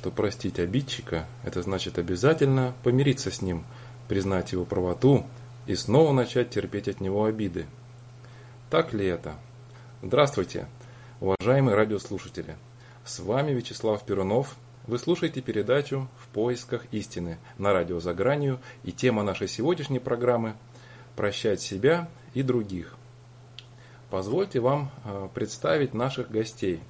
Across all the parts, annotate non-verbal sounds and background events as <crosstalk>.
что простить обидчика – это значит обязательно помириться с ним, признать его правоту и снова начать терпеть от него обиды. Так ли это? Здравствуйте, уважаемые радиослушатели! С вами Вячеслав Перунов. Вы слушаете передачу «В поисках истины» на радио «За гранью» и тема нашей сегодняшней программы «Прощать себя и других». Позвольте вам э, представить наших гостей.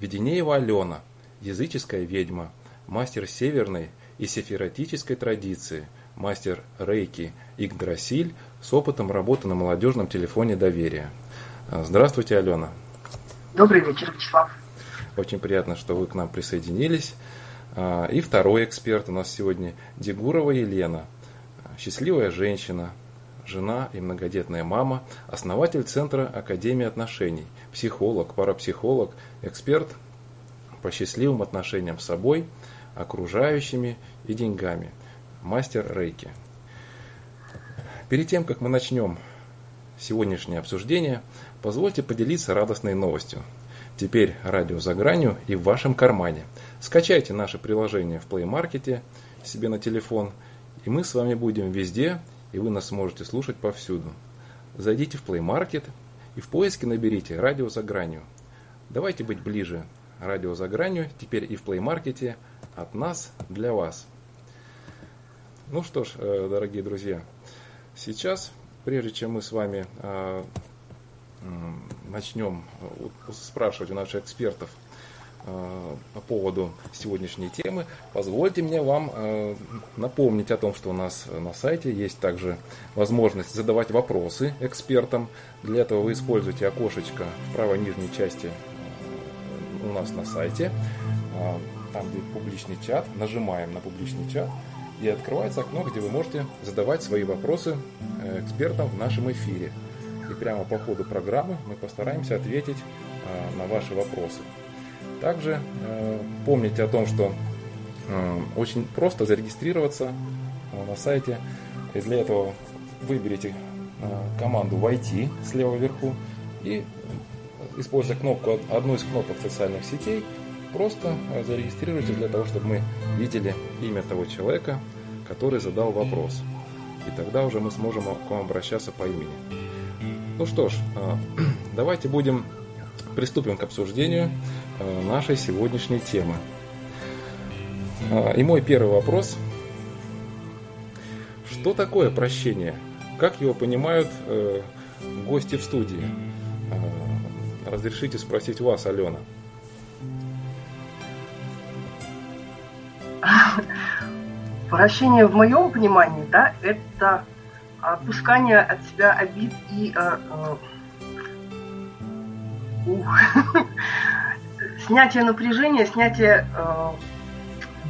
Веденеева Алена, языческая ведьма, мастер северной и сефератической традиции, мастер рейки Игдрасиль с опытом работы на молодежном телефоне доверия. Э, здравствуйте, Алена. Добрый вечер, Вячеслав. Очень приятно, что вы к нам присоединились. Э, и второй эксперт у нас сегодня Дегурова Елена, счастливая женщина, жена и многодетная мама, основатель Центра Академии отношений, психолог, парапсихолог, эксперт по счастливым отношениям с собой, окружающими и деньгами, мастер рейки. Перед тем, как мы начнем сегодняшнее обсуждение, позвольте поделиться радостной новостью. Теперь радио за гранью и в вашем кармане. Скачайте наше приложение в Play Market себе на телефон, и мы с вами будем везде и вы нас сможете слушать повсюду. Зайдите в Play Market и в поиске наберите «Радио за гранью». Давайте быть ближе. «Радио за гранью» теперь и в Play Market от нас для вас. Ну что ж, э, дорогие друзья, сейчас, прежде чем мы с вами э, начнем спрашивать у наших экспертов Э, по поводу сегодняшней темы, позвольте мне вам напомнить о том, что у нас на сайте есть также возможность задавать вопросы экспертам. Для этого вы используете окошечко в правой нижней части у нас на сайте. Там, где публичный чат, нажимаем на публичный чат, и открывается окно, где вы можете задавать свои вопросы экспертам в нашем эфире. И прямо по ходу программы мы постараемся ответить на ваши вопросы. Также э, помните о том, что э, очень просто зарегистрироваться э, на сайте. И для этого выберите команду «Войти» слева вверху и, используя кнопку, одну из кнопок социальных сетей, просто зарегистрируйтесь для того, чтобы мы видели имя того человека, который задал вопрос. И тогда уже мы сможем к вам обращаться по имени. Ну что ж, <clears throat> давайте будем приступим к обсуждению Э, нашей сегодняшней темы. Э, и мой первый вопрос. Что такое прощение? Как его понимают э, гости в студии? Разрешите спросить вас, Алена. <laughs> Прощение в моем понимании, да, это опускание от себя обид и э, э, ух, <laughs> снятие напряжения, снятие э,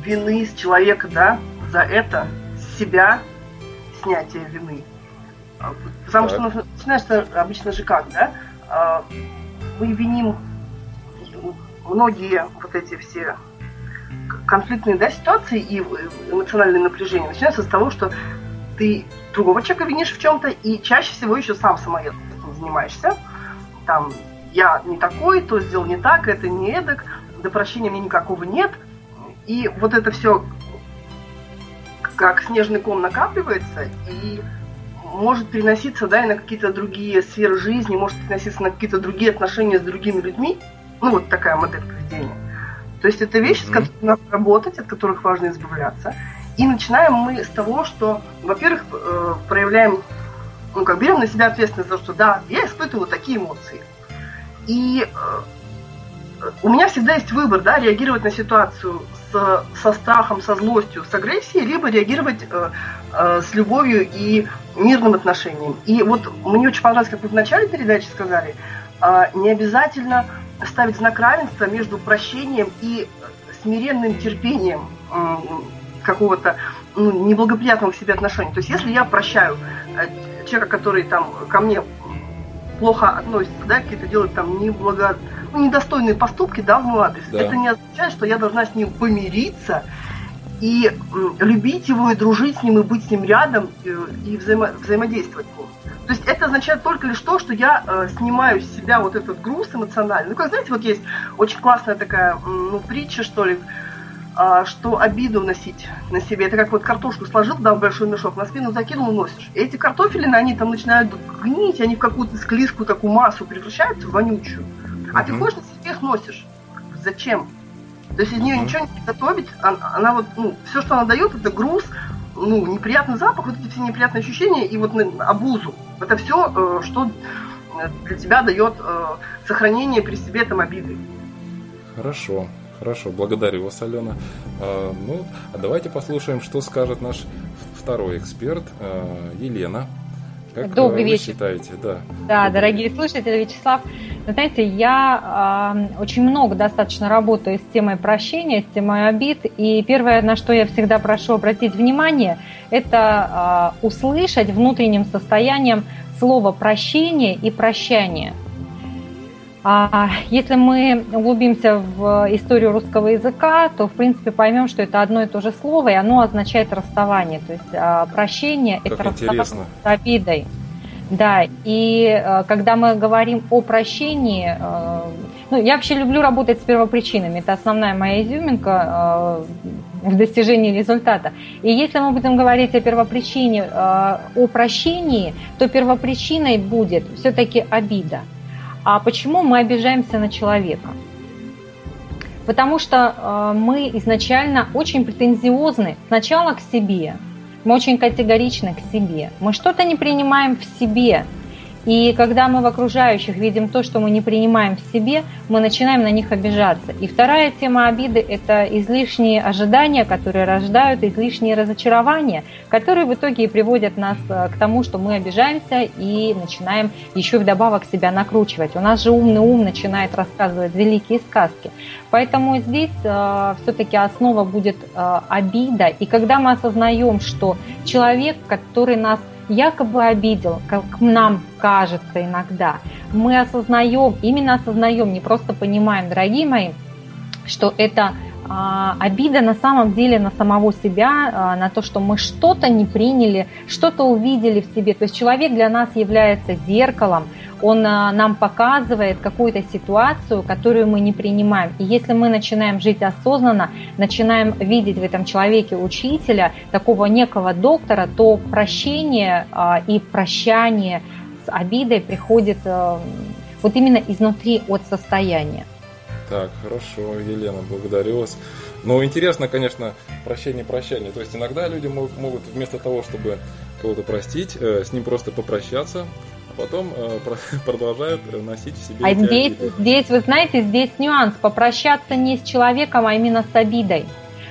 вины с человека, да, за это, с себя, снятие вины. А, потому так. что начинается обычно же как, да? Мы виним многие вот эти все конфликтные да, ситуации и эмоциональное напряжение начинается с того, что ты другого человека винишь в чем-то и чаще всего еще сам самоед занимаешься. Там я не такой, то сделал не так, это не эдак, до прощения мне никакого нет. И вот это все как снежный ком накапливается и может переноситься да, и на какие-то другие сферы жизни, может переноситься на какие-то другие отношения с другими людьми. Ну, вот такая модель поведения. То есть это вещи, mm-hmm. с которыми надо работать, от которых важно избавляться. И начинаем мы с того, что, во-первых, э, проявляем, ну, как берем на себя ответственность за то, что да, я испытываю такие эмоции. И э, у меня всегда есть выбор, да, реагировать на ситуацию с, со страхом, со злостью, с агрессией, либо реагировать э, э, с любовью и мирным отношением. И вот мне очень понравилось, как вы в начале передачи сказали, э, не обязательно ставить знак равенства между прощением и смиренным терпением какого-то ну, неблагоприятного к себе отношения. То есть если я прощаю э, человека, который там ко мне плохо относится, да, какие-то делают там неблаго... ну, недостойные поступки, да, в мой адрес, да. это не означает, что я должна с ним помириться и любить его, и дружить с ним, и быть с ним рядом, и, и взаимо... взаимодействовать с ним. То есть это означает только лишь то, что я э, снимаю с себя вот этот груз эмоциональный. Ну, как знаете, вот есть очень классная такая ну, притча, что ли, э, что обиду носить на себе. Это как вот картошку сложил, да, в большой мешок, на спину закинул и носишь. И эти картофелины, они там начинают гнить, они в какую-то склизкую такую массу превращаются в вонючую. А uh-huh. ты ходишь на себе их носишь. Зачем? То есть из нее uh-huh. ничего не готовить, она, она вот, ну, все, что она дает, это груз, ну, неприятный запах, вот эти все неприятные ощущения и вот обузу. Это все, э, что для тебя дает э, сохранение при себе там обиды. Хорошо, хорошо, благодарю вас, Алена. А, ну, а давайте послушаем, что скажет наш второй эксперт, э, Елена. Как Добрый вы вечер. считаете? Да, да дорогие слушатели, Вячеслав, вы знаете, я э, очень много достаточно работаю с темой прощения, с темой обид, и первое, на что я всегда прошу обратить внимание, это э, услышать внутренним состоянием слово прощение и прощание. А если мы углубимся в историю русского языка, то в принципе поймем, что это одно и то же слово, и оно означает расставание. То есть а, прощение это интересно. расставание с обидой. Да, и э, когда мы говорим о прощении, э, ну, я вообще люблю работать с первопричинами, это основная моя изюминка э, в достижении результата. И если мы будем говорить о первопричине, о прощении, то первопричиной будет все-таки обида. А почему мы обижаемся на человека? Потому что мы изначально очень претензиозны сначала к себе, мы очень категоричны к себе. Мы что-то не принимаем в себе. И когда мы в окружающих видим то, что мы не принимаем в себе, мы начинаем на них обижаться. И вторая тема обиды – это излишние ожидания, которые рождают излишние разочарования, которые в итоге и приводят нас э, к тому, что мы обижаемся и начинаем еще вдобавок себя накручивать. У нас же умный ум начинает рассказывать великие сказки. Поэтому здесь э, все-таки основа будет э, обида. И когда мы осознаем, что человек, который нас якобы обидел, как нам кажется иногда, мы осознаем, именно осознаем, не просто понимаем, дорогие мои, что это а, обида на самом деле на самого себя, а, на то, что мы что-то не приняли, что-то увидели в себе. То есть человек для нас является зеркалом, он а, нам показывает какую-то ситуацию, которую мы не принимаем. И если мы начинаем жить осознанно, начинаем видеть в этом человеке учителя, такого некого доктора, то прощение и прощание с обидой приходит вот именно изнутри от состояния. Так, хорошо, Елена, благодарю вас. Ну, интересно, конечно, прощение, прощание. То есть иногда люди могут вместо того, чтобы кого-то простить, э, с ним просто попрощаться, а потом э, <laughs> продолжают носить в себе. А здесь, обиды. здесь, вы знаете, здесь нюанс. Попрощаться не с человеком, а именно с обидой.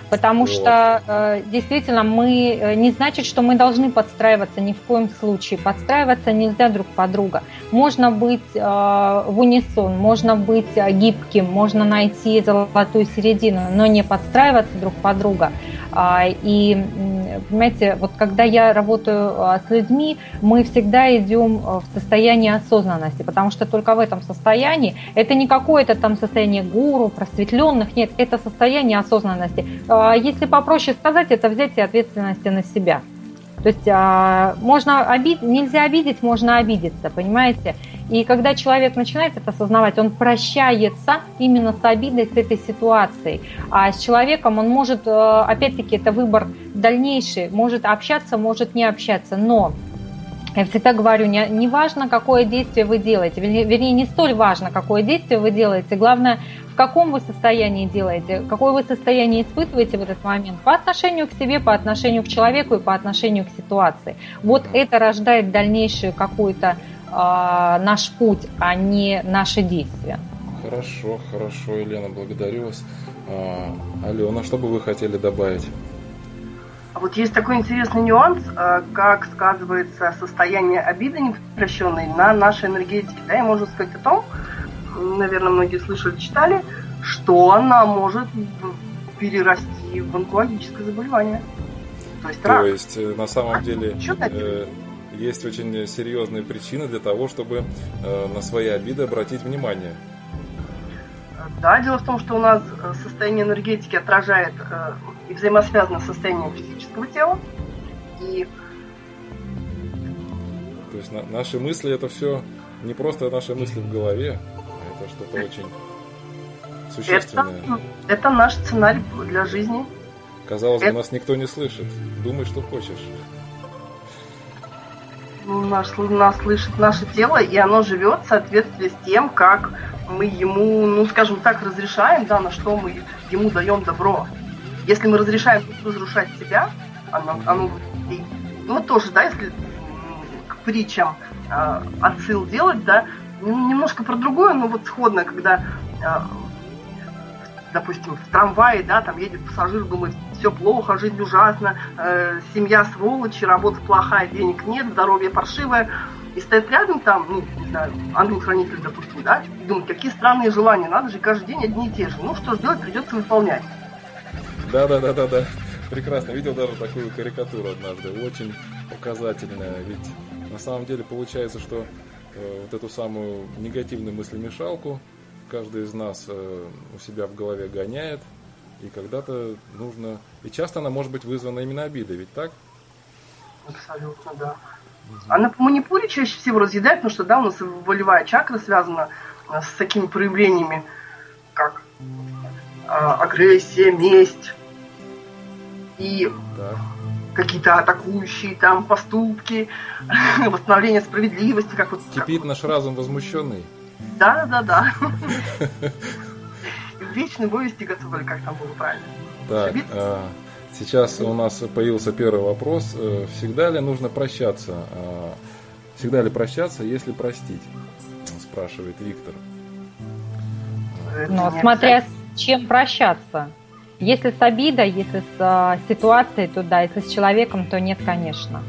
Потому вот. что э, действительно мы э, не значит, что мы должны подстраиваться ни в коем случае. Подстраиваться нельзя друг под друга. Можно быть э, в унисон, можно быть э, гибким, можно найти золотую середину, но не подстраиваться друг под друга. А, и, понимаете, вот когда я работаю а, с людьми, мы всегда идем а, в состоянии осознанности, потому что только в этом состоянии, это не какое-то там состояние гуру, просветленных, нет, это состояние осознанности. Если попроще сказать, это взятие ответственности на себя. То есть можно обид... нельзя обидеть, можно обидеться, понимаете? И когда человек начинает это осознавать, он прощается именно с обидой, с этой ситуацией. А с человеком он может, э, опять-таки, это выбор дальнейший, может общаться, может не общаться, но я всегда говорю, не, не важно, какое действие вы делаете, вернее, не столь важно, какое действие вы делаете, главное, в каком вы состоянии делаете, какое вы состояние испытываете в этот момент по отношению к себе, по отношению к человеку и по отношению к ситуации. Вот это рождает дальнейшую какую-то э, наш путь, а не наши действия. Хорошо, хорошо, Елена, благодарю вас. А, Алена, что бы вы хотели добавить? Вот есть такой интересный нюанс, а, как сказывается состояние обиды непрощенной на нашей энергетике. Да, и можно сказать о том, наверное, многие слышали, читали, что она может перерасти в онкологическое заболевание. То есть, То есть э, на самом деле э, есть очень серьезные причины для того, чтобы э, на свои обиды обратить внимание. Да, дело в том, что у нас э, состояние энергетики отражает э, и взаимосвязано с состоянием физического тела. И... То есть на, наши мысли это все не просто наши мысли в голове, а это что-то очень существенное. Это, это наш сценарий для жизни. Казалось бы, нас никто не слышит. Думай, что хочешь. Нас, нас слышит наше тело, и оно живет в соответствии с тем, как мы ему, ну, скажем так, разрешаем, да, на что мы ему даем добро. Если мы разрешаем разрушать себя, оно, оно ну, тоже, да, если к притчам э, отсыл делать, да, немножко про другое, но вот сходно, когда э, допустим, в трамвае, да, там едет пассажир, думает, все плохо, жизнь ужасна, э, семья сволочь, работа плохая, денег нет, здоровье паршивое. И стоит рядом там, ну, не знаю, ангел-хранитель, допустим, да, и думает, какие странные желания, надо же каждый день одни и те же. Ну, что ж делать, придется выполнять. Да-да-да-да-да. Прекрасно. Видел даже такую карикатуру однажды. Очень показательная. Ведь на самом деле получается, что э, вот эту самую негативную мыслемешалку каждый из нас э, у себя в голове гоняет, и когда-то нужно... И часто она может быть вызвана именно обидой, ведь так? Абсолютно, да. Она по манипуре чаще всего разъедает, потому что, да, у нас волевая чакра связана э, с такими проявлениями, как агрессия, месть и да. какие-то атакующие там поступки, <laughs> восстановление справедливости, как вот... Кипит как... наш разум возмущенный. Да, да, да. <laughs> Вечный бой готовы, как там было правильно. Так, а, сейчас у нас появился первый вопрос. Э, всегда ли нужно прощаться? А, всегда ли прощаться, если простить? Спрашивает Виктор. Но смотря с чем прощаться. Если с обидой, если с а, ситуацией, то да, если с человеком, то нет, конечно.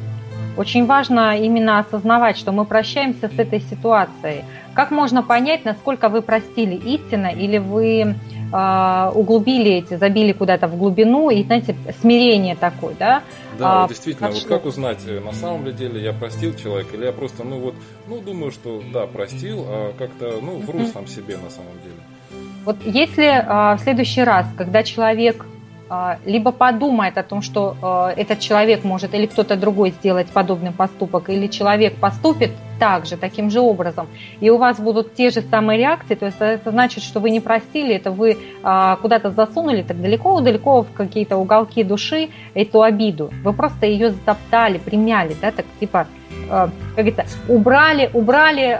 Очень важно именно осознавать, что мы прощаемся с этой ситуацией. Как можно понять, насколько вы простили истинно или вы э, углубили эти, забили куда-то в глубину и, знаете, смирение такое, да? Да, а, вот действительно, вот как узнать, э, на самом ли деле я простил человека, или я просто, ну вот, ну думаю, что да, простил, а как-то, ну, вру mm-hmm. сам себе на самом деле. Вот если а, в следующий раз, когда человек либо подумает о том, что а, этот человек может или кто-то другой сделать подобный поступок, или человек поступит так же, таким же образом, и у вас будут те же самые реакции, то есть это значит, что вы не простили, это вы а, куда-то засунули так далеко-далеко в какие-то уголки души эту обиду. Вы просто ее затоптали, примяли, да, так типа как говорится, убрали, убрали,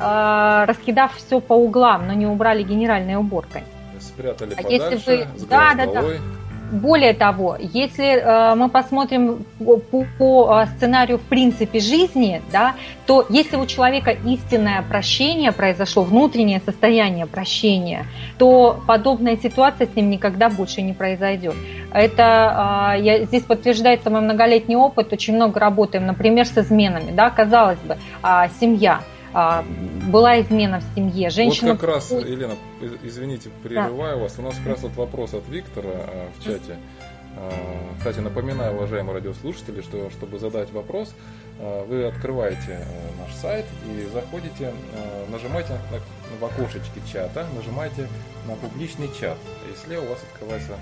раскидав все по углам, но не убрали генеральной уборкой. Спрятали а подальше, если вы, да, да, да. Более того, если э, мы посмотрим по, по э, сценарию в принципе жизни, да, то если у человека истинное прощение произошло, внутреннее состояние прощения, то подобная ситуация с ним никогда больше не произойдет. Это э, я, здесь подтверждается мой многолетний опыт, очень много работаем, например, с изменами. Да, казалось бы, э, семья – а, была измена в семье. Женщина... Вот как раз, Елена, извините, прерываю да. вас. У нас как раз вот вопрос от Виктора а, в чате. А, кстати, напоминаю, уважаемые радиослушатели, что чтобы задать вопрос, вы открываете наш сайт и заходите, нажимаете на, в окошечке чата, нажимаете на публичный чат, и слева у вас открывается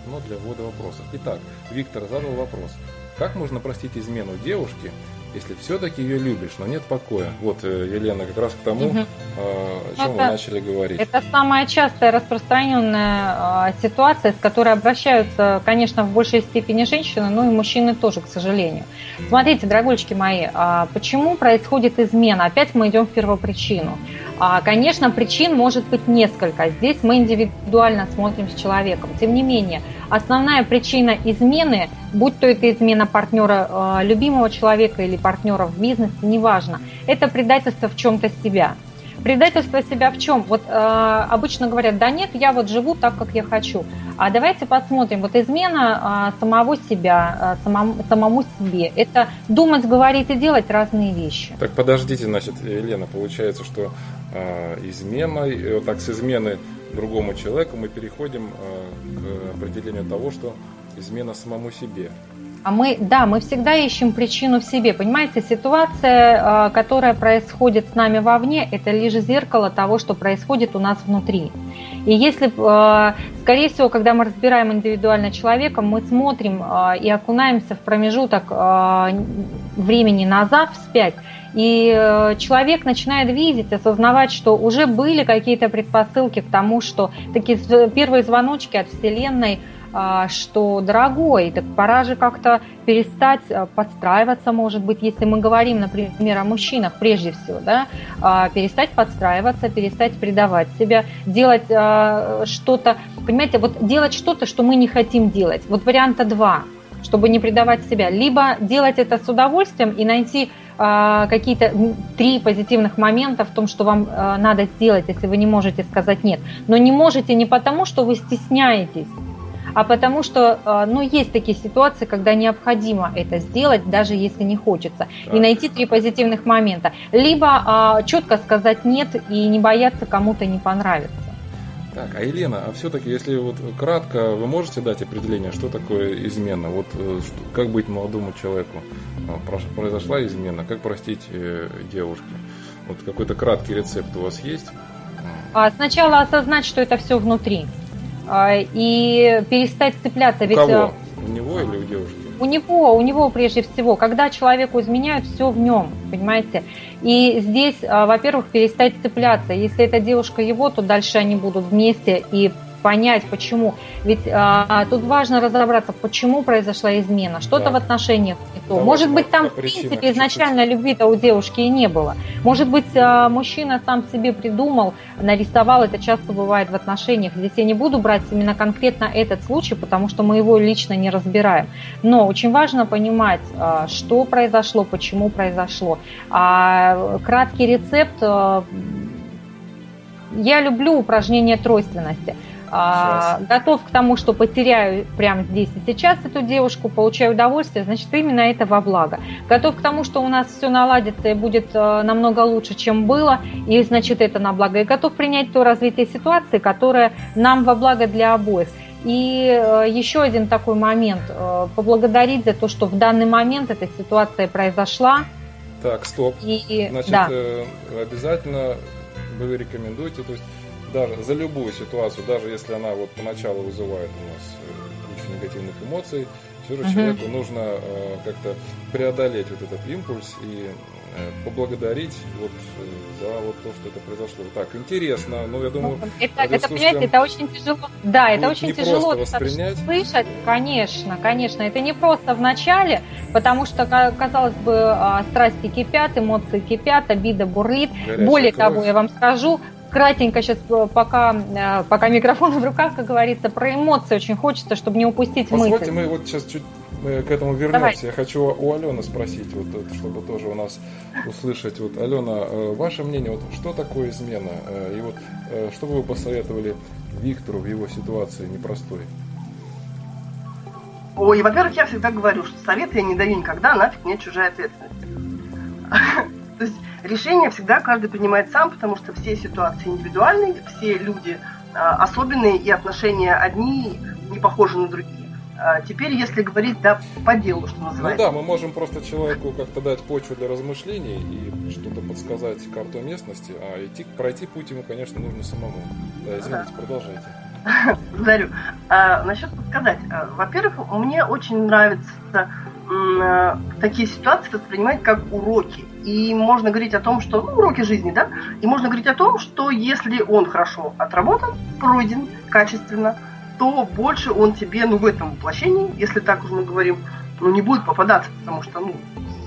окно для ввода вопросов. Итак, Виктор задал вопрос. Как можно простить измену девушки, если все-таки ее любишь, но нет покоя. Вот, э, Елена, как раз к тому, угу. о чем это, вы начали говорить. Это самая частая распространенная а, ситуация, с которой обращаются, конечно, в большей степени женщины, но и мужчины тоже, к сожалению. Смотрите, дорогульчики мои, а почему происходит измена? Опять мы идем в первопричину. А, конечно, причин может быть несколько. Здесь мы индивидуально смотрим с человеком. Тем не менее, основная причина измены, будь то это измена партнера а, любимого человека или партнера в бизнесе, неважно, это предательство в чем-то себя. Предательство себя в чем? Вот э, обычно говорят, да нет, я вот живу так, как я хочу. А давайте посмотрим, вот измена э, самого себя, э, самому, самому себе, это думать, говорить и делать разные вещи. Так подождите, значит, Елена, получается, что э, изменой, э, так с измены другому человеку мы переходим э, к определению того, что измена самому себе. А мы, да, мы всегда ищем причину в себе. Понимаете, ситуация, э, которая происходит с нами вовне, это лишь зеркало того, что происходит у нас внутри. И если, э, скорее всего, когда мы разбираем индивидуально человека, мы смотрим э, и окунаемся в промежуток времени назад, вспять, и человек начинает видеть, осознавать, что уже были какие-то предпосылки к тому, что такие первые звоночки от Вселенной – что, дорогой, так пора же как-то перестать а, подстраиваться, может быть, если мы говорим, например, о мужчинах прежде всего, да, а, перестать подстраиваться, перестать предавать себя, делать что-то, понимаете, вот делать что-то, что мы не хотим делать. Вот варианта два, чтобы не предавать себя. Либо делать это с удовольствием и найти какие-то три позитивных момента в том, что вам надо сделать, если вы не можете сказать нет. Но не можете не потому, что вы стесняетесь, а потому что, э, ну, есть такие ситуации, когда необходимо это сделать, даже если не хочется, так. и найти три позитивных момента. Либо а, четко сказать нет и не бояться кому-то не понравится. Так, а Елена, а все-таки, если вот кратко, вы можете дать определение, что такое измена? Вот э, как быть молодому человеку? А, произошла измена, как простить э, девушке? Вот какой-то краткий рецепт у вас есть? А сначала осознать, что это все внутри. А, и перестать цепляться. Ведь, у кого? У него или у девушки? У него, у него прежде всего. Когда человеку изменяют, все в нем, понимаете? И здесь, а, во-первых, перестать цепляться. Если эта девушка его, то дальше они будут вместе и понять, почему. Ведь а, тут важно разобраться, почему произошла измена, что-то да. в отношениях не то. Да, Может быть, там, в принципе, изначально любви-то у девушки и не было. Может быть, а, мужчина сам себе придумал, нарисовал, это часто бывает в отношениях. Здесь я не буду брать именно конкретно этот случай, потому что мы его лично не разбираем. Но очень важно понимать, а, что произошло, почему произошло. А краткий рецепт а, я люблю упражнение тройственности. А, готов к тому, что потеряю прямо здесь и сейчас эту девушку, получаю удовольствие, значит, именно это во благо. Готов к тому, что у нас все наладится и будет э, намного лучше, чем было, и значит, это на благо. И готов принять то развитие ситуации, которое нам во благо для обоих. И э, еще один такой момент. Э, поблагодарить за то, что в данный момент эта ситуация произошла. Так, стоп. И, Значит, да. обязательно вы рекомендуете, то есть даже за любую ситуацию, даже если она вот поначалу вызывает у нас э, кучу негативных эмоций, все же uh-huh. человеку нужно э, как-то преодолеть вот этот импульс и э, поблагодарить вот э, за вот то, что это произошло. Так, интересно, ну я думаю, это, это понимаете, это очень тяжело. Да, это очень тяжело воспринять. слышать, конечно, конечно. Это не просто в начале, потому что, казалось бы, а, страсти кипят, эмоции кипят, обида бурлит. Горячая Более кровь. того, я вам скажу, кратенько сейчас, э, пока, э, пока микрофон <laughs> в руках, как говорится, про эмоции очень хочется, чтобы не упустить Позвольте, мысль. мы вот сейчас чуть к этому вернемся. Давайте. Я хочу у Алены спросить, вот, чтобы тоже у нас услышать. Вот, Алена, э, ваше мнение, вот, что такое измена? И вот что бы вы посоветовали Виктору в его ситуации непростой? Ой, во-первых, я всегда говорю, что совет я не даю никогда, нафиг мне чужая ответственность. То есть решение всегда каждый принимает сам, потому что все ситуации индивидуальные, все люди а, особенные, и отношения одни не похожи на другие. А, теперь, если говорить да, по делу, что называется. Ну да, мы можем просто человеку как-то дать почву для размышлений и что-то подсказать карту местности, а идти, пройти путь ему, конечно, нужно самому. Да, извините, да. продолжайте. <laughs> Благодарю. А, насчет подсказать. Во-первых, мне очень нравится такие ситуации воспринимать как уроки. И можно говорить о том, что ну, уроки жизни, да, и можно говорить о том, что если он хорошо отработан, пройден качественно, то больше он тебе, ну, в этом воплощении, если так уже мы говорим, ну, не будет попадаться, потому что, ну,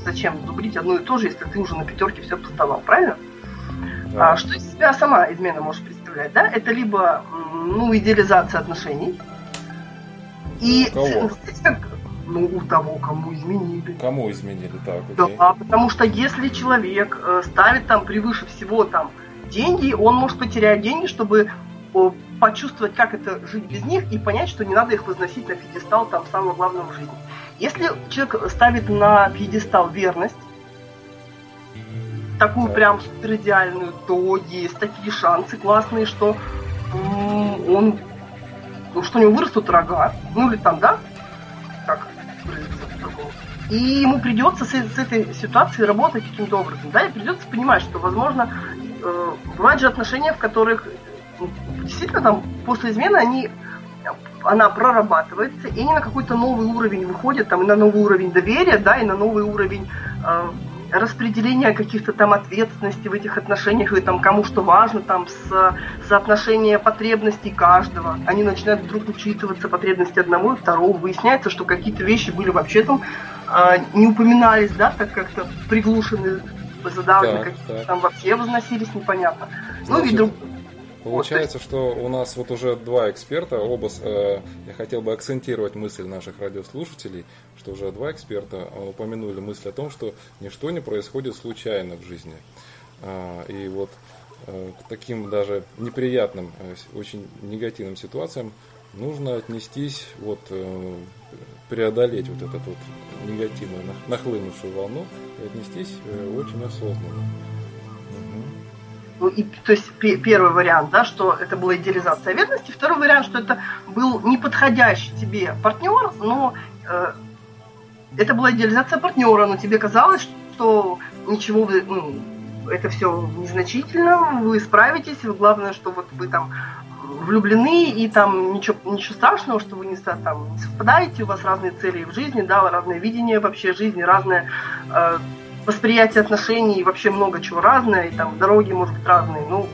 зачем зубрить одно и то же, если ты уже на пятерке все поставал, правильно? Да. А, что из себя сама измена может представлять, да? Это либо, ну, идеализация отношений, и кого? Ну, у того, кому изменили. Кому изменили, так, окей. Да, потому что если человек э, ставит там превыше всего там деньги, он может потерять деньги, чтобы почувствовать, как это жить без них, и понять, что не надо их возносить на пьедестал там самого главного в жизни. Если человек ставит на пьедестал верность, такую прям супер идеальную, то есть такие шансы классные, что он, ну, что у него вырастут рога, ну или там, да, и ему придется с, с этой ситуацией работать каким-то образом, да, и придется понимать, что, возможно, э, бывают же отношения, в которых ну, действительно там после измены они она прорабатывается, и они на какой-то новый уровень выходят, там, и на новый уровень доверия, да, и на новый уровень э, распределения каких-то там ответственностей в этих отношениях, и там кому что важно, там с соотношения потребностей каждого. Они начинают вдруг учитываться потребности одного и второго. Выясняется, что какие-то вещи были вообще там э, не упоминались, да, так как-то приглушены, задавлены, какие-то там вообще возносились непонятно. Значит, ну и друг Получается, что у нас вот уже два эксперта, оба, э, я хотел бы акцентировать мысль наших радиослушателей, что уже два эксперта упомянули мысль о том, что ничто не происходит случайно в жизни. А, и вот э, к таким даже неприятным, э, очень негативным ситуациям нужно отнестись, вот, э, преодолеть вот эту вот негативную нахлынувшую волну и отнестись э, очень осознанно. Ну, и, то есть первый вариант, да, что это была идеализация верности, второй вариант, что это был неподходящий тебе партнер, но э, это была идеализация партнера, но тебе казалось, что ничего ну, это все незначительно, вы справитесь, главное, что вот вы там влюблены, и там ничего, ничего страшного, что вы не, там, не совпадаете, у вас разные цели в жизни, да, разное видение вообще жизни, разное э, восприятие отношений, вообще много чего разное, и там дороги, может быть, разные. Ну,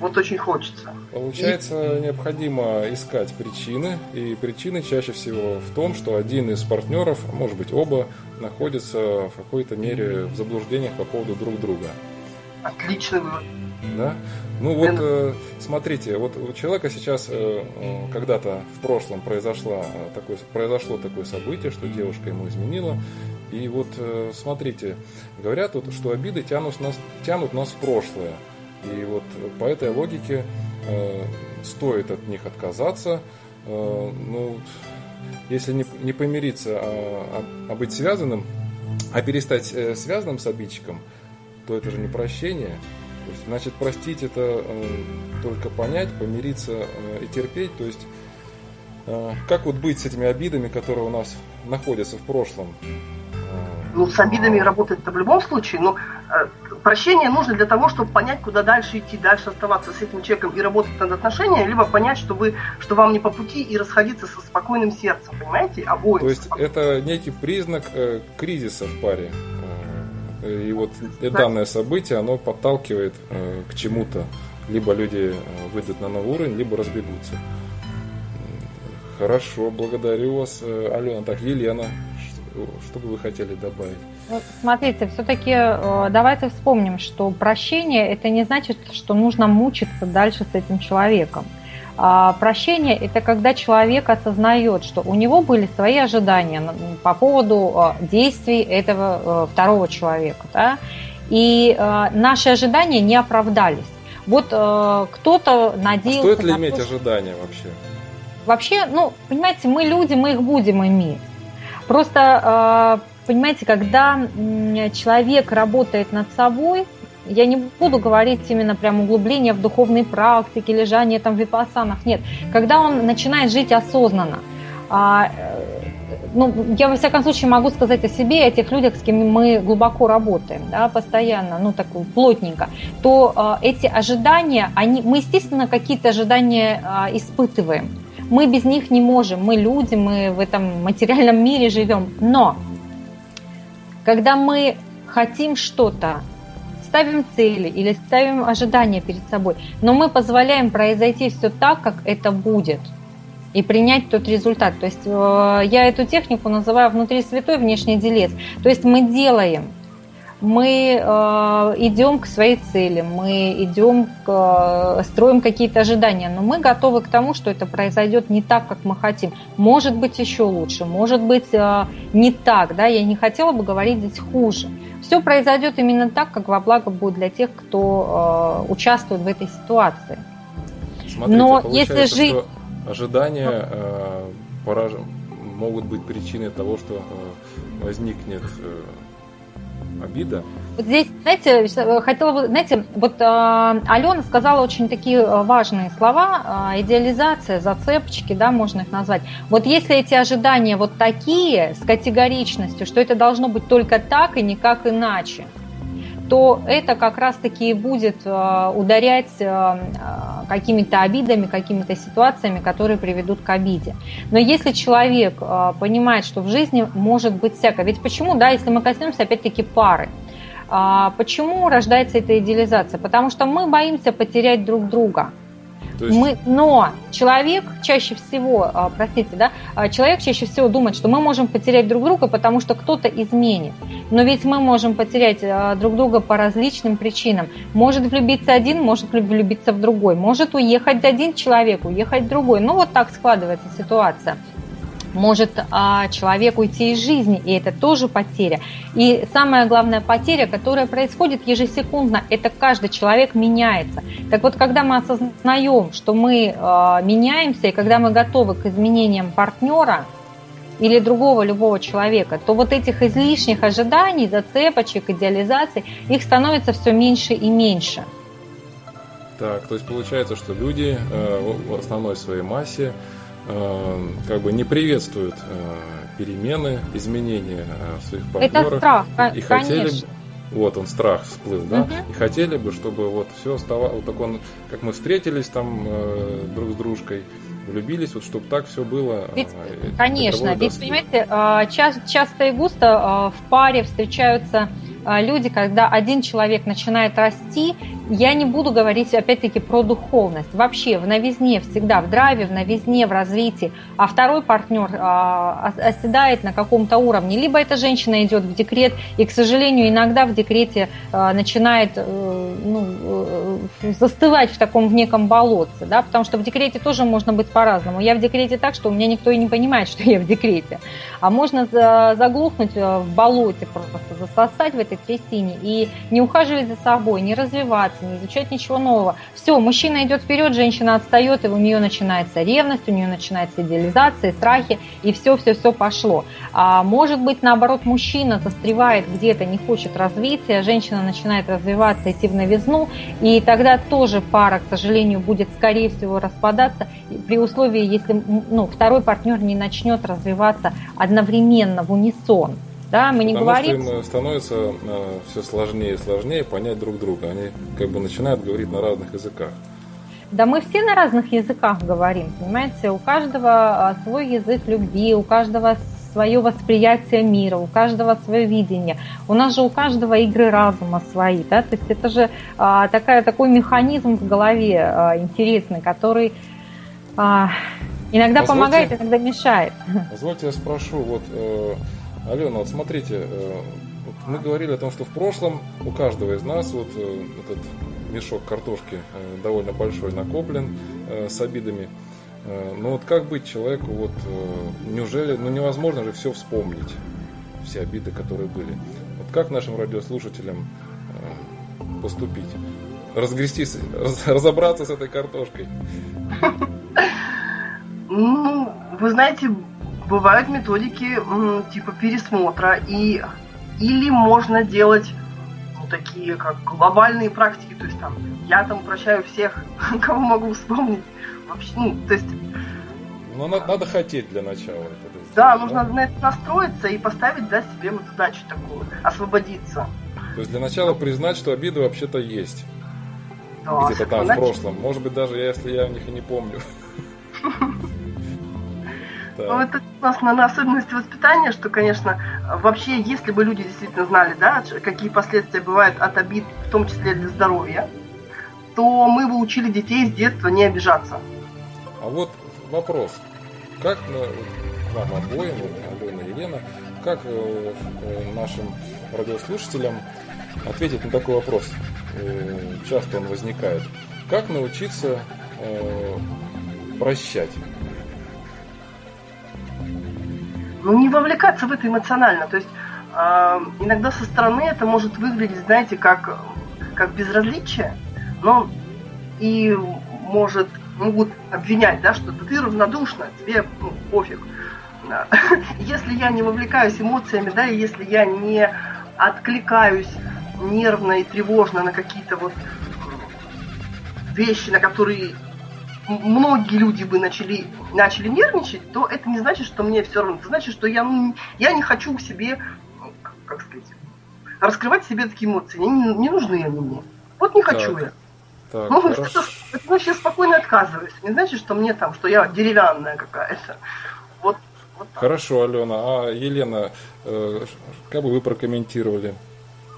вот очень хочется. Получается, и... необходимо искать причины, и причины чаще всего в том, что один из партнеров, а может быть оба, находятся в какой-то мере в заблуждениях по поводу друг друга. Отличный вывод. Да? Ну вот, э, смотрите, вот у человека сейчас э, э, когда-то в прошлом произошло такое, произошло такое событие, что девушка ему изменила, и вот смотрите, говорят, вот, что обиды тянут нас, тянут нас в прошлое. И вот по этой логике э, стоит от них отказаться. Э, ну, если не, не помириться, а, а, а быть связанным, а перестать э, связанным с обидчиком, то это же не прощение. Есть, значит, простить это э, только понять, помириться э, и терпеть. То есть, э, как вот быть с этими обидами, которые у нас находятся в прошлом? Ну, с обидами работать это в любом случае, но э, прощение нужно для того, чтобы понять, куда дальше идти, дальше оставаться с этим человеком и работать над отношениями, либо понять, что, вы, что вам не по пути и расходиться со спокойным сердцем, понимаете, обоим. То есть это некий признак э, кризиса в паре. И вот данное событие, оно подталкивает э, к чему-то. Либо люди э, выйдут на новый уровень, либо разбегутся. Хорошо, благодарю вас, э, Алена. Так, Елена, что, бы вы хотели добавить? Вот, смотрите, все-таки э, давайте вспомним, что прощение это не значит, что нужно мучиться дальше с этим человеком. А прощение – это когда человек осознает, что у него были свои ожидания по поводу а, действий этого э, второго человека. Да? И а, наши ожидания не оправдались. Вот э, кто-то надеялся... А стоит ли иметь ожидания вообще? Вообще, ну, понимаете, мы люди, мы их будем иметь. Просто, понимаете, когда человек работает над собой, я не буду говорить именно прям углубление в духовной практике, лежание там в випассанах. Нет. Когда он начинает жить осознанно, а, э, ну, я во всяком случае могу сказать о себе, о тех людях, с кем мы глубоко работаем, да, постоянно, ну, так плотненько, то а, эти ожидания, они, мы, естественно, какие-то ожидания а, испытываем. Мы без них не можем, мы люди, мы в этом материальном мире живем. Но когда мы хотим что-то ставим цели или ставим ожидания перед собой, но мы позволяем произойти все так, как это будет, и принять тот результат. То есть э, я эту технику называю внутри святой, внешний делец. То есть мы делаем мы э, идем к своей цели, мы идем к, э, строим какие-то ожидания, но мы готовы к тому, что это произойдет не так, как мы хотим. Может быть еще лучше, может быть не так, да, я не хотела бы говорить здесь хуже. Все произойдет именно так, как во благо будет для тех, кто э, участвует в этой ситуации. Смотрите, но если жить... ожидания э, пораж... могут быть причиной того, что э, возникнет э, обида. Вот здесь, знаете, хотела бы, знаете, вот э, Алена сказала очень такие э, важные слова, э, идеализация, зацепочки, да, можно их назвать. Вот если эти ожидания вот такие, с категоричностью, что это должно быть только так и никак иначе, то это как раз-таки и будет э, ударять э, э, какими-то обидами, какими-то ситуациями, которые приведут к обиде. Но если человек понимает, что в жизни может быть всякое, ведь почему, да, если мы коснемся опять-таки пары, а почему рождается эта идеализация? Потому что мы боимся потерять друг друга. Есть... Мы, но человек чаще всего, а, простите, да, а, человек чаще всего думает, что мы можем потерять друг друга, потому что кто-то изменит. Но ведь мы можем потерять а, друг друга по различным причинам. Может влюбиться один, может влюбиться в другой. Может уехать один человек, уехать другой. Ну вот так складывается ситуация может а, человек уйти из жизни, и это тоже потеря. И самая главная потеря, которая происходит ежесекундно, это каждый человек меняется. Так вот, когда мы осознаем, что мы а, меняемся, и когда мы готовы к изменениям партнера, или другого любого человека, то вот этих излишних ожиданий, зацепочек, идеализаций, их становится все меньше и меньше. Так, то есть получается, что люди э, в основной своей массе как бы не приветствуют э, перемены, изменения э, в своих партнерах. Это страх, и хотели вот он страх всплыл, да, угу. и хотели бы, чтобы вот все оставалось, вот так он, как мы встретились там э, друг с дружкой, влюбились, вот чтобы так все было. Ведь, конечно, ведь понимаете, часто, часто и густо в паре встречаются люди, когда один человек начинает расти, я не буду говорить, опять-таки, про духовность. Вообще, в новизне всегда, в драйве, в новизне, в развитии. А второй партнер а, оседает на каком-то уровне. Либо эта женщина идет в декрет, и, к сожалению, иногда в декрете а, начинает а, ну, э, застывать в таком в неком болотце. Да? Потому что в декрете тоже можно быть по-разному. Я в декрете так, что у меня никто и не понимает, <laughs> что я в декрете. А можно заглохнуть э, в болоте, просто засосать в этой трясине и не ухаживать за собой, не развиваться, не изучать ничего нового. Все, мужчина идет вперед, женщина отстает, и у нее начинается ревность, у нее начинается идеализация, страхи, и все-все-все пошло. А может быть, наоборот, мужчина застревает где-то, не хочет развития, женщина начинает развиваться, идти в новизну, и тогда тоже пара, к сожалению, будет, скорее всего, распадаться при условии, если ну, второй партнер не начнет развиваться одновременно, в унисон. Да, мы не Потому говорим. Что им становится э, все сложнее и сложнее понять друг друга. Они как бы начинают говорить на разных языках. Да мы все на разных языках говорим, понимаете? У каждого а, свой язык любви, у каждого свое восприятие мира, у каждого свое видение. У нас же у каждого игры разума свои, да? То есть это же а, такая, такой механизм в голове а, интересный, который а, иногда позвольте, помогает, иногда мешает. <laughs> Позвольте я спрошу, вот э, Алена, вот смотрите, э, вот мы говорили о том, что в прошлом у каждого из нас вот э, этот мешок картошки э, довольно большой накоплен с обидами. Но вот как быть человеку, вот неужели, ну невозможно же все вспомнить, все обиды, которые были. Вот как нашим радиослушателям поступить? Разгрестись, разобраться с этой картошкой? Ну, вы знаете, бывают методики типа пересмотра и или можно делать ну, такие как глобальные практики, то есть там я там прощаю всех, <laughs> кого могу вспомнить. Вообще, ну, то есть но надо, надо хотеть для начала это сделать, Да, нужно да? на это настроиться и поставить да, себе вот задачу такую, освободиться. То есть для начала признать, что обиды вообще-то есть. Да, Где-то там в прошлом. Может быть, даже если я о них и не помню. <laughs> Ну, это классно на особенности воспитания, что, конечно, вообще, если бы люди действительно знали, да, какие последствия бывают от обид, в том числе для здоровья, то мы бы учили детей с детства не обижаться. А вот вопрос. Как вам обоим, Алена и Елена, как э, нашим радиослушателям ответить на такой вопрос. Часто он возникает. Как научиться прощать? Ну, не вовлекаться в это эмоционально. То есть э, иногда со стороны это может выглядеть, знаете, как, как безразличие, но и может могут обвинять, да, что ты равнодушна, тебе ну, пофиг. <laughs> Если я не вовлекаюсь эмоциями, да, и если я не откликаюсь нервно и тревожно на какие-то вот вещи, на которые многие люди бы начали, начали нервничать, то это не значит, что мне все равно. Это значит, что я, ну, я не хочу в себе, как сказать, раскрывать в себе такие эмоции. Не, не нужны они мне. Вот не хочу так, я. Так, ну, это, это значит, я спокойно отказываюсь. Не значит, что мне там, что я деревянная какая-то. Вот, вот Хорошо, Алена. А Елена, э, как бы вы прокомментировали?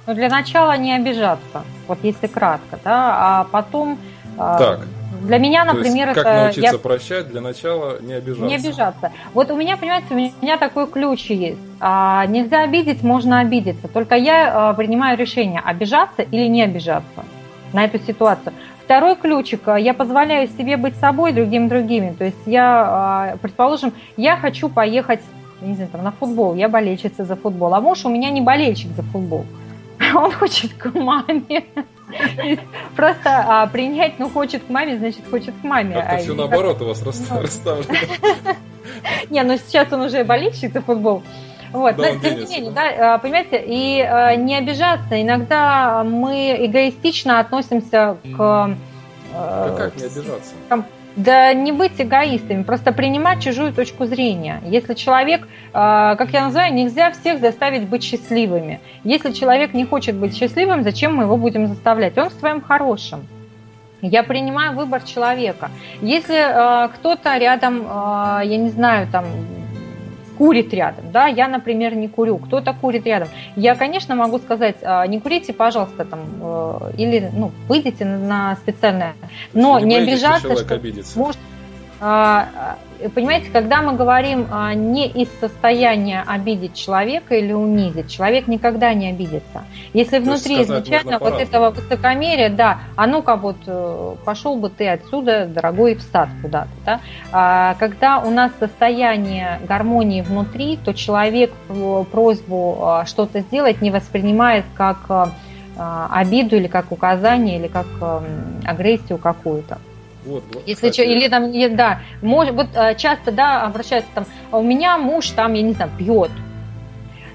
Ну, для начала не обижаться, вот если кратко, да, а потом... Э, так, для меня, например, есть, как это... научиться я... прощать, для начала не обижаться. Не обижаться. Вот у меня, понимаете, у меня такой ключ есть. А, нельзя обидеть, можно обидеться. Только я а, принимаю решение, обижаться или не обижаться на эту ситуацию. Второй ключик, а, я позволяю себе быть собой, другим другими. То есть я, а, предположим, я хочу поехать не знаю, там, на футбол, я болельщица за футбол, а муж у меня не болельщик за футбол. <laughs> Он хочет к маме. <laughs> Просто а, принять, ну, хочет к маме, значит, хочет к маме. Как-то а все наоборот у вас ну. расставлено. <laughs> Не, ну сейчас он уже болельщик за футбол. Вот, да, но тем не менее, да, а, понимаете, и а, не обижаться. Иногда мы эгоистично относимся к... А, как не обижаться? Да не быть эгоистами, просто принимать чужую точку зрения. Если человек, а, как я называю, нельзя всех заставить быть счастливыми. Если человек не хочет быть счастливым, зачем мы его будем заставлять? Он в своем хорошем. Я принимаю выбор человека. Если э, кто-то рядом, э, я не знаю, там курит рядом, да, я, например, не курю, кто-то курит рядом, я, конечно, могу сказать, а, не курите, пожалуйста, там, э, или, ну, выйдите на специальное, но не, не обижаться, что, обидится. может, понимаете, когда мы говорим а, не из состояния обидеть человека или унизить, человек никогда не обидится. Если внутри изначально вот этого высокомерия, да, а ну-ка вот э, пошел бы ты отсюда, дорогой, в сад куда-то, да. Когда у нас состояние гармонии внутри, то человек просьбу что-то сделать не воспринимает как обиду или как указание или как агрессию какую-то. Вот, Если что, или там, да, может, вот э, часто, да, обращаются там, «А у меня муж там, я не знаю, пьет.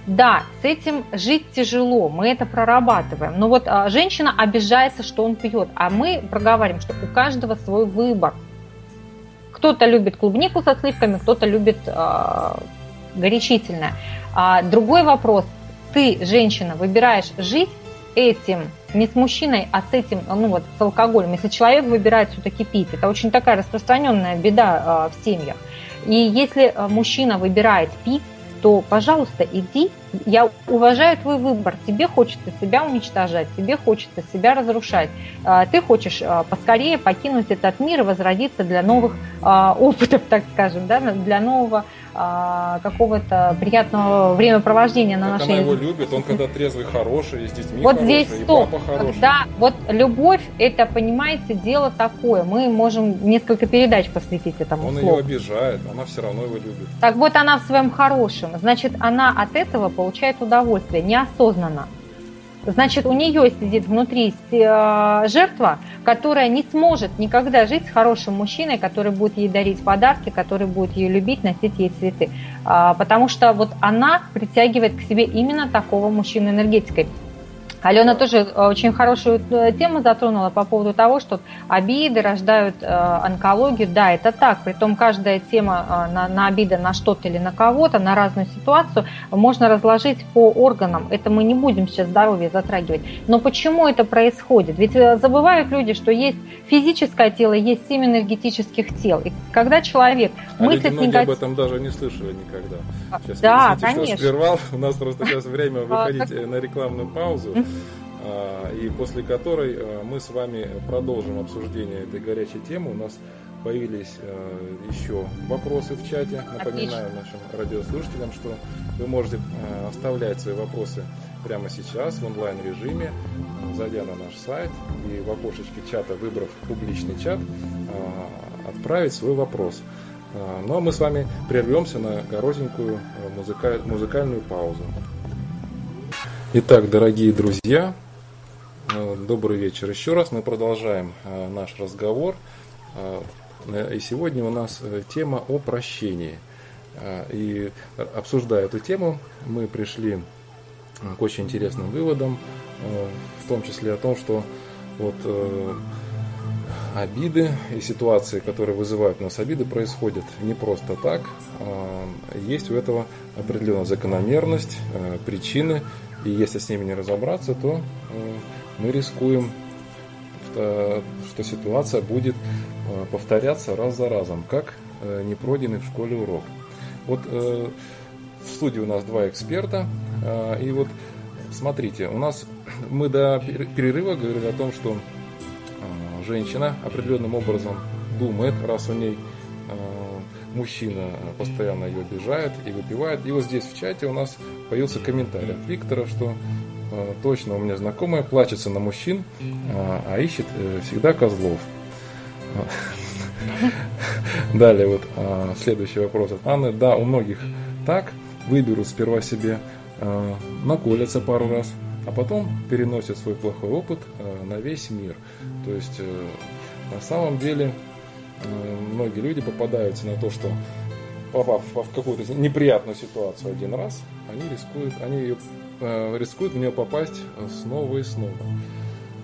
Да, с этим жить тяжело, мы это прорабатываем. Но вот а, женщина обижается, что он пьет, а мы проговариваем, что у каждого свой выбор. Кто-то любит клубнику со сливками, кто-то любит а, горячительное. А, другой вопрос. Ты, женщина, выбираешь жить этим, не с мужчиной, а с этим, ну вот, с алкоголем. Если человек выбирает все-таки пить, это очень такая распространенная беда э, в семьях. И если э, мужчина выбирает пить, то, пожалуйста, иди. Я уважаю твой выбор. Тебе хочется себя уничтожать, тебе хочется себя разрушать. А, ты хочешь а, поскорее покинуть этот мир и возродиться для новых а, опытов, <laughs> так скажем, да, для нового какого-то приятного времяпровождения на как нашей... Она его любит, он когда трезвый, хороший, с детьми вот хороший, здесь стоп. Да, вот любовь, это, понимаете, дело такое. Мы можем несколько передач посвятить этому Он слову. ее обижает, она все равно его любит. Так вот, она в своем хорошем. Значит, она от этого получает удовольствие неосознанно. Значит, у нее сидит внутри э, жертва, которая не сможет никогда жить с хорошим мужчиной, который будет ей дарить подарки, который будет ее любить, носить ей цветы. А, потому что вот она притягивает к себе именно такого мужчину энергетикой. Алена тоже э, очень хорошую э, тему затронула по поводу того, что обиды рождают э, онкологию. Да, это так. Притом каждая тема на, на обиды на что-то или на кого-то, на разную ситуацию можно разложить по органам. Это мы не будем сейчас здоровье затрагивать. Но почему это происходит? Ведь забывают люди, что есть физическое тело, есть семь энергетических тел. И когда человек а мыслит люди негатив... об этом даже не слышали никогда. Сейчас, да, извините, конечно. что прервал. У нас просто сейчас время а, выходить на рекламную паузу. И после которой мы с вами продолжим обсуждение этой горячей темы. У нас появились еще вопросы в чате. Напоминаю нашим радиослушателям, что вы можете оставлять свои вопросы прямо сейчас в онлайн режиме, зайдя на наш сайт и в окошечке чата, выбрав публичный чат, отправить свой вопрос. Ну а мы с вами прервемся на коротенькую музыка... музыкальную паузу. Итак, дорогие друзья, э, добрый вечер еще раз. Мы продолжаем э, наш разговор. Э, и сегодня у нас тема о прощении. И обсуждая эту тему, мы пришли к очень интересным выводам, в том числе о том, что вот обиды и ситуации, которые вызывают у нас обиды, происходят не просто так. Есть у этого определенная закономерность, причины, и если с ними не разобраться, то э, мы рискуем, что ситуация будет э, повторяться раз за разом, как э, непройденный в школе урок. Вот в студии у нас два эксперта, и вот смотрите, у нас <clears throat> мы до перерыва говорили о том, что женщина определенным образом думает, раз у ней мужчина постоянно ее обижает и выпивает. И вот здесь в чате у нас появился комментарий от Виктора, что э, точно у меня знакомая плачется на мужчин, э, а ищет э, всегда козлов. <laughs> Далее вот э, следующий вопрос от Анны. Да, у многих так. Выберут сперва себе, э, наколятся пару раз, а потом переносят свой плохой опыт на весь мир. То есть э, на самом деле многие люди попадаются на то, что попав в какую-то неприятную ситуацию один раз, они рискуют, они ее, э, рискуют в нее попасть снова и снова.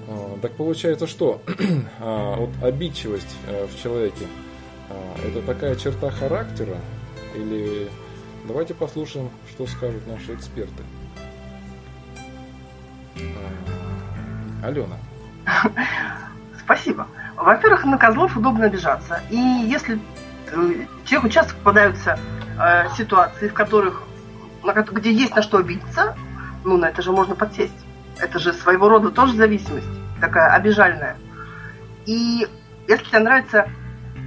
Э, так получается, что <clears throat> а, вот обидчивость э, в человеке э, это такая черта характера или давайте послушаем, что скажут наши эксперты. Э, Алена. <laughs> Спасибо. Во-первых, на козлов удобно обижаться. И если э, человеку часто попадаются э, ситуации, в которых, на, где есть на что обидеться, ну, на это же можно подсесть. Это же своего рода тоже зависимость, такая обижальная. И если тебе нравится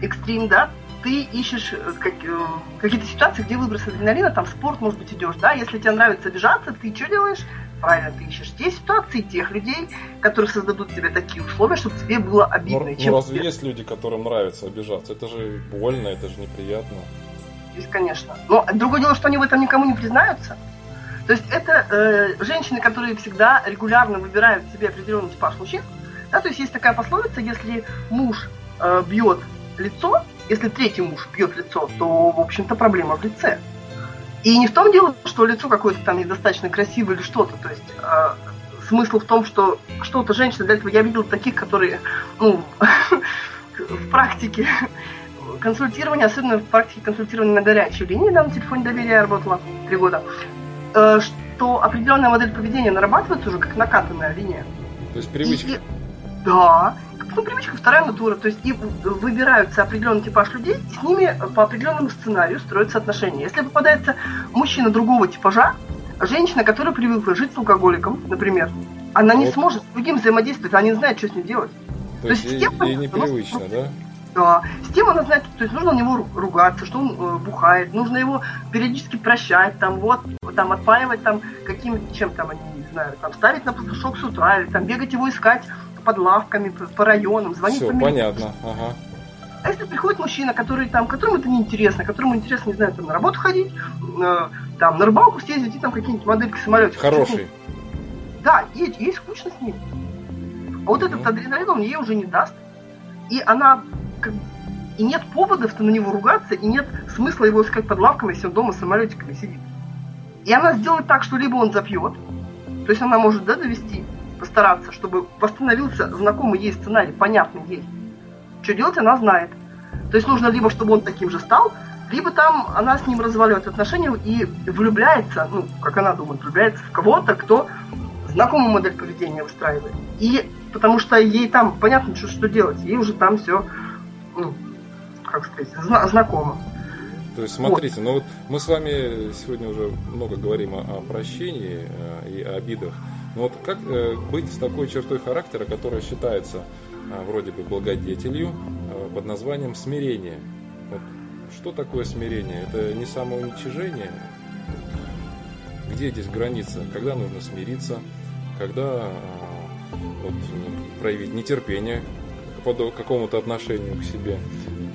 экстрим, да, ты ищешь э, как, э, какие-то ситуации, где выброс адреналина, там спорт, может быть, идешь, да, если тебе нравится обижаться, ты что делаешь? Правильно ты ищешь те ситуации, тех людей, которые создадут тебе такие условия, чтобы тебе было обидно. Ну, ну разве тебе... есть люди, которым нравится обижаться? Это же больно, это же неприятно. Есть, конечно. Но другое дело, что они в этом никому не признаются. То есть это э, женщины, которые всегда регулярно выбирают себе определенный типаж мужчин. Да, то есть есть такая пословица, если муж э, бьет лицо, если третий муж бьет лицо, то, в общем-то, проблема в лице. И не в том дело, что лицо какое-то там недостаточно красивое или что-то. То есть э, смысл в том, что что-то женщина для этого... Я видела таких, которые, ну, <laughs> в практике консультирования, особенно в практике консультирования на горячей линии, да, на телефоне доверия я работала три года, э, что определенная модель поведения нарабатывается уже как накатанная линия. То есть привычка. И, да, ну, привычка, вторая натура. То есть и выбираются определенный типаж людей, и с ними по определенному сценарию строятся отношения. Если попадается мужчина другого типажа, женщина, которая привыкла жить с алкоголиком, например, она не вот. сможет с другим взаимодействовать, она не знает, что с ним делать. То, то есть, есть ей, тем, ей непривычно, да? Да. С тем она знает, то есть нужно на него ругаться, что он э, бухает, нужно его периодически прощать, там вот, там отпаивать там каким-то, чем там они, не знаю, там ставить на пастушок с утра, или там бегать его искать под лавками, по районам, звонить Все, по понятно, ага. А если приходит мужчина, который там, которому это неинтересно, которому интересно, не знаю, там на работу ходить, э, там на рыбалку съездить и там какие-нибудь модельки самолетов. Хороший. Да, ей, ей скучно с ним. А вот этот адреналин он ей уже не даст. И она как, и нет поводов-то на него ругаться, и нет смысла его искать под лавками, если он дома с самолетиками сидит. И она сделает так, что либо он запьет, то есть она может да, довести постараться, чтобы восстановился знакомый ей сценарий, понятный ей. Что делать, она знает. То есть нужно либо, чтобы он таким же стал, либо там она с ним разваливает отношения и влюбляется, ну, как она думает, влюбляется в кого-то, кто знакомую модель поведения выстраивает. И потому что ей там понятно, что, что делать, ей уже там все, ну, как сказать, зна- знакомо. То есть, смотрите, вот. ну вот мы с вами сегодня уже много говорим о, о прощении э, и о обидах. Но вот как э, быть с такой чертой характера, которая считается э, вроде бы благодетелью э, под названием смирение? Вот, что такое смирение? Это не самоуничижение? Где здесь граница? Когда нужно смириться? Когда э, вот, проявить нетерпение по какому-то отношению к себе,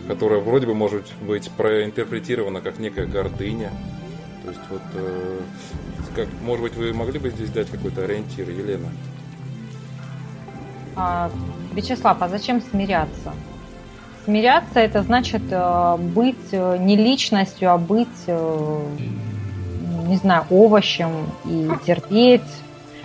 которое вроде бы может быть проинтерпретировано как некая гордыня? То есть вот э, как, может быть, вы могли бы здесь дать какой-то ориентир, Елена? А, Вячеслав, а зачем смиряться? Смиряться это значит э, быть э, не личностью, а быть, э, не знаю, овощем и терпеть.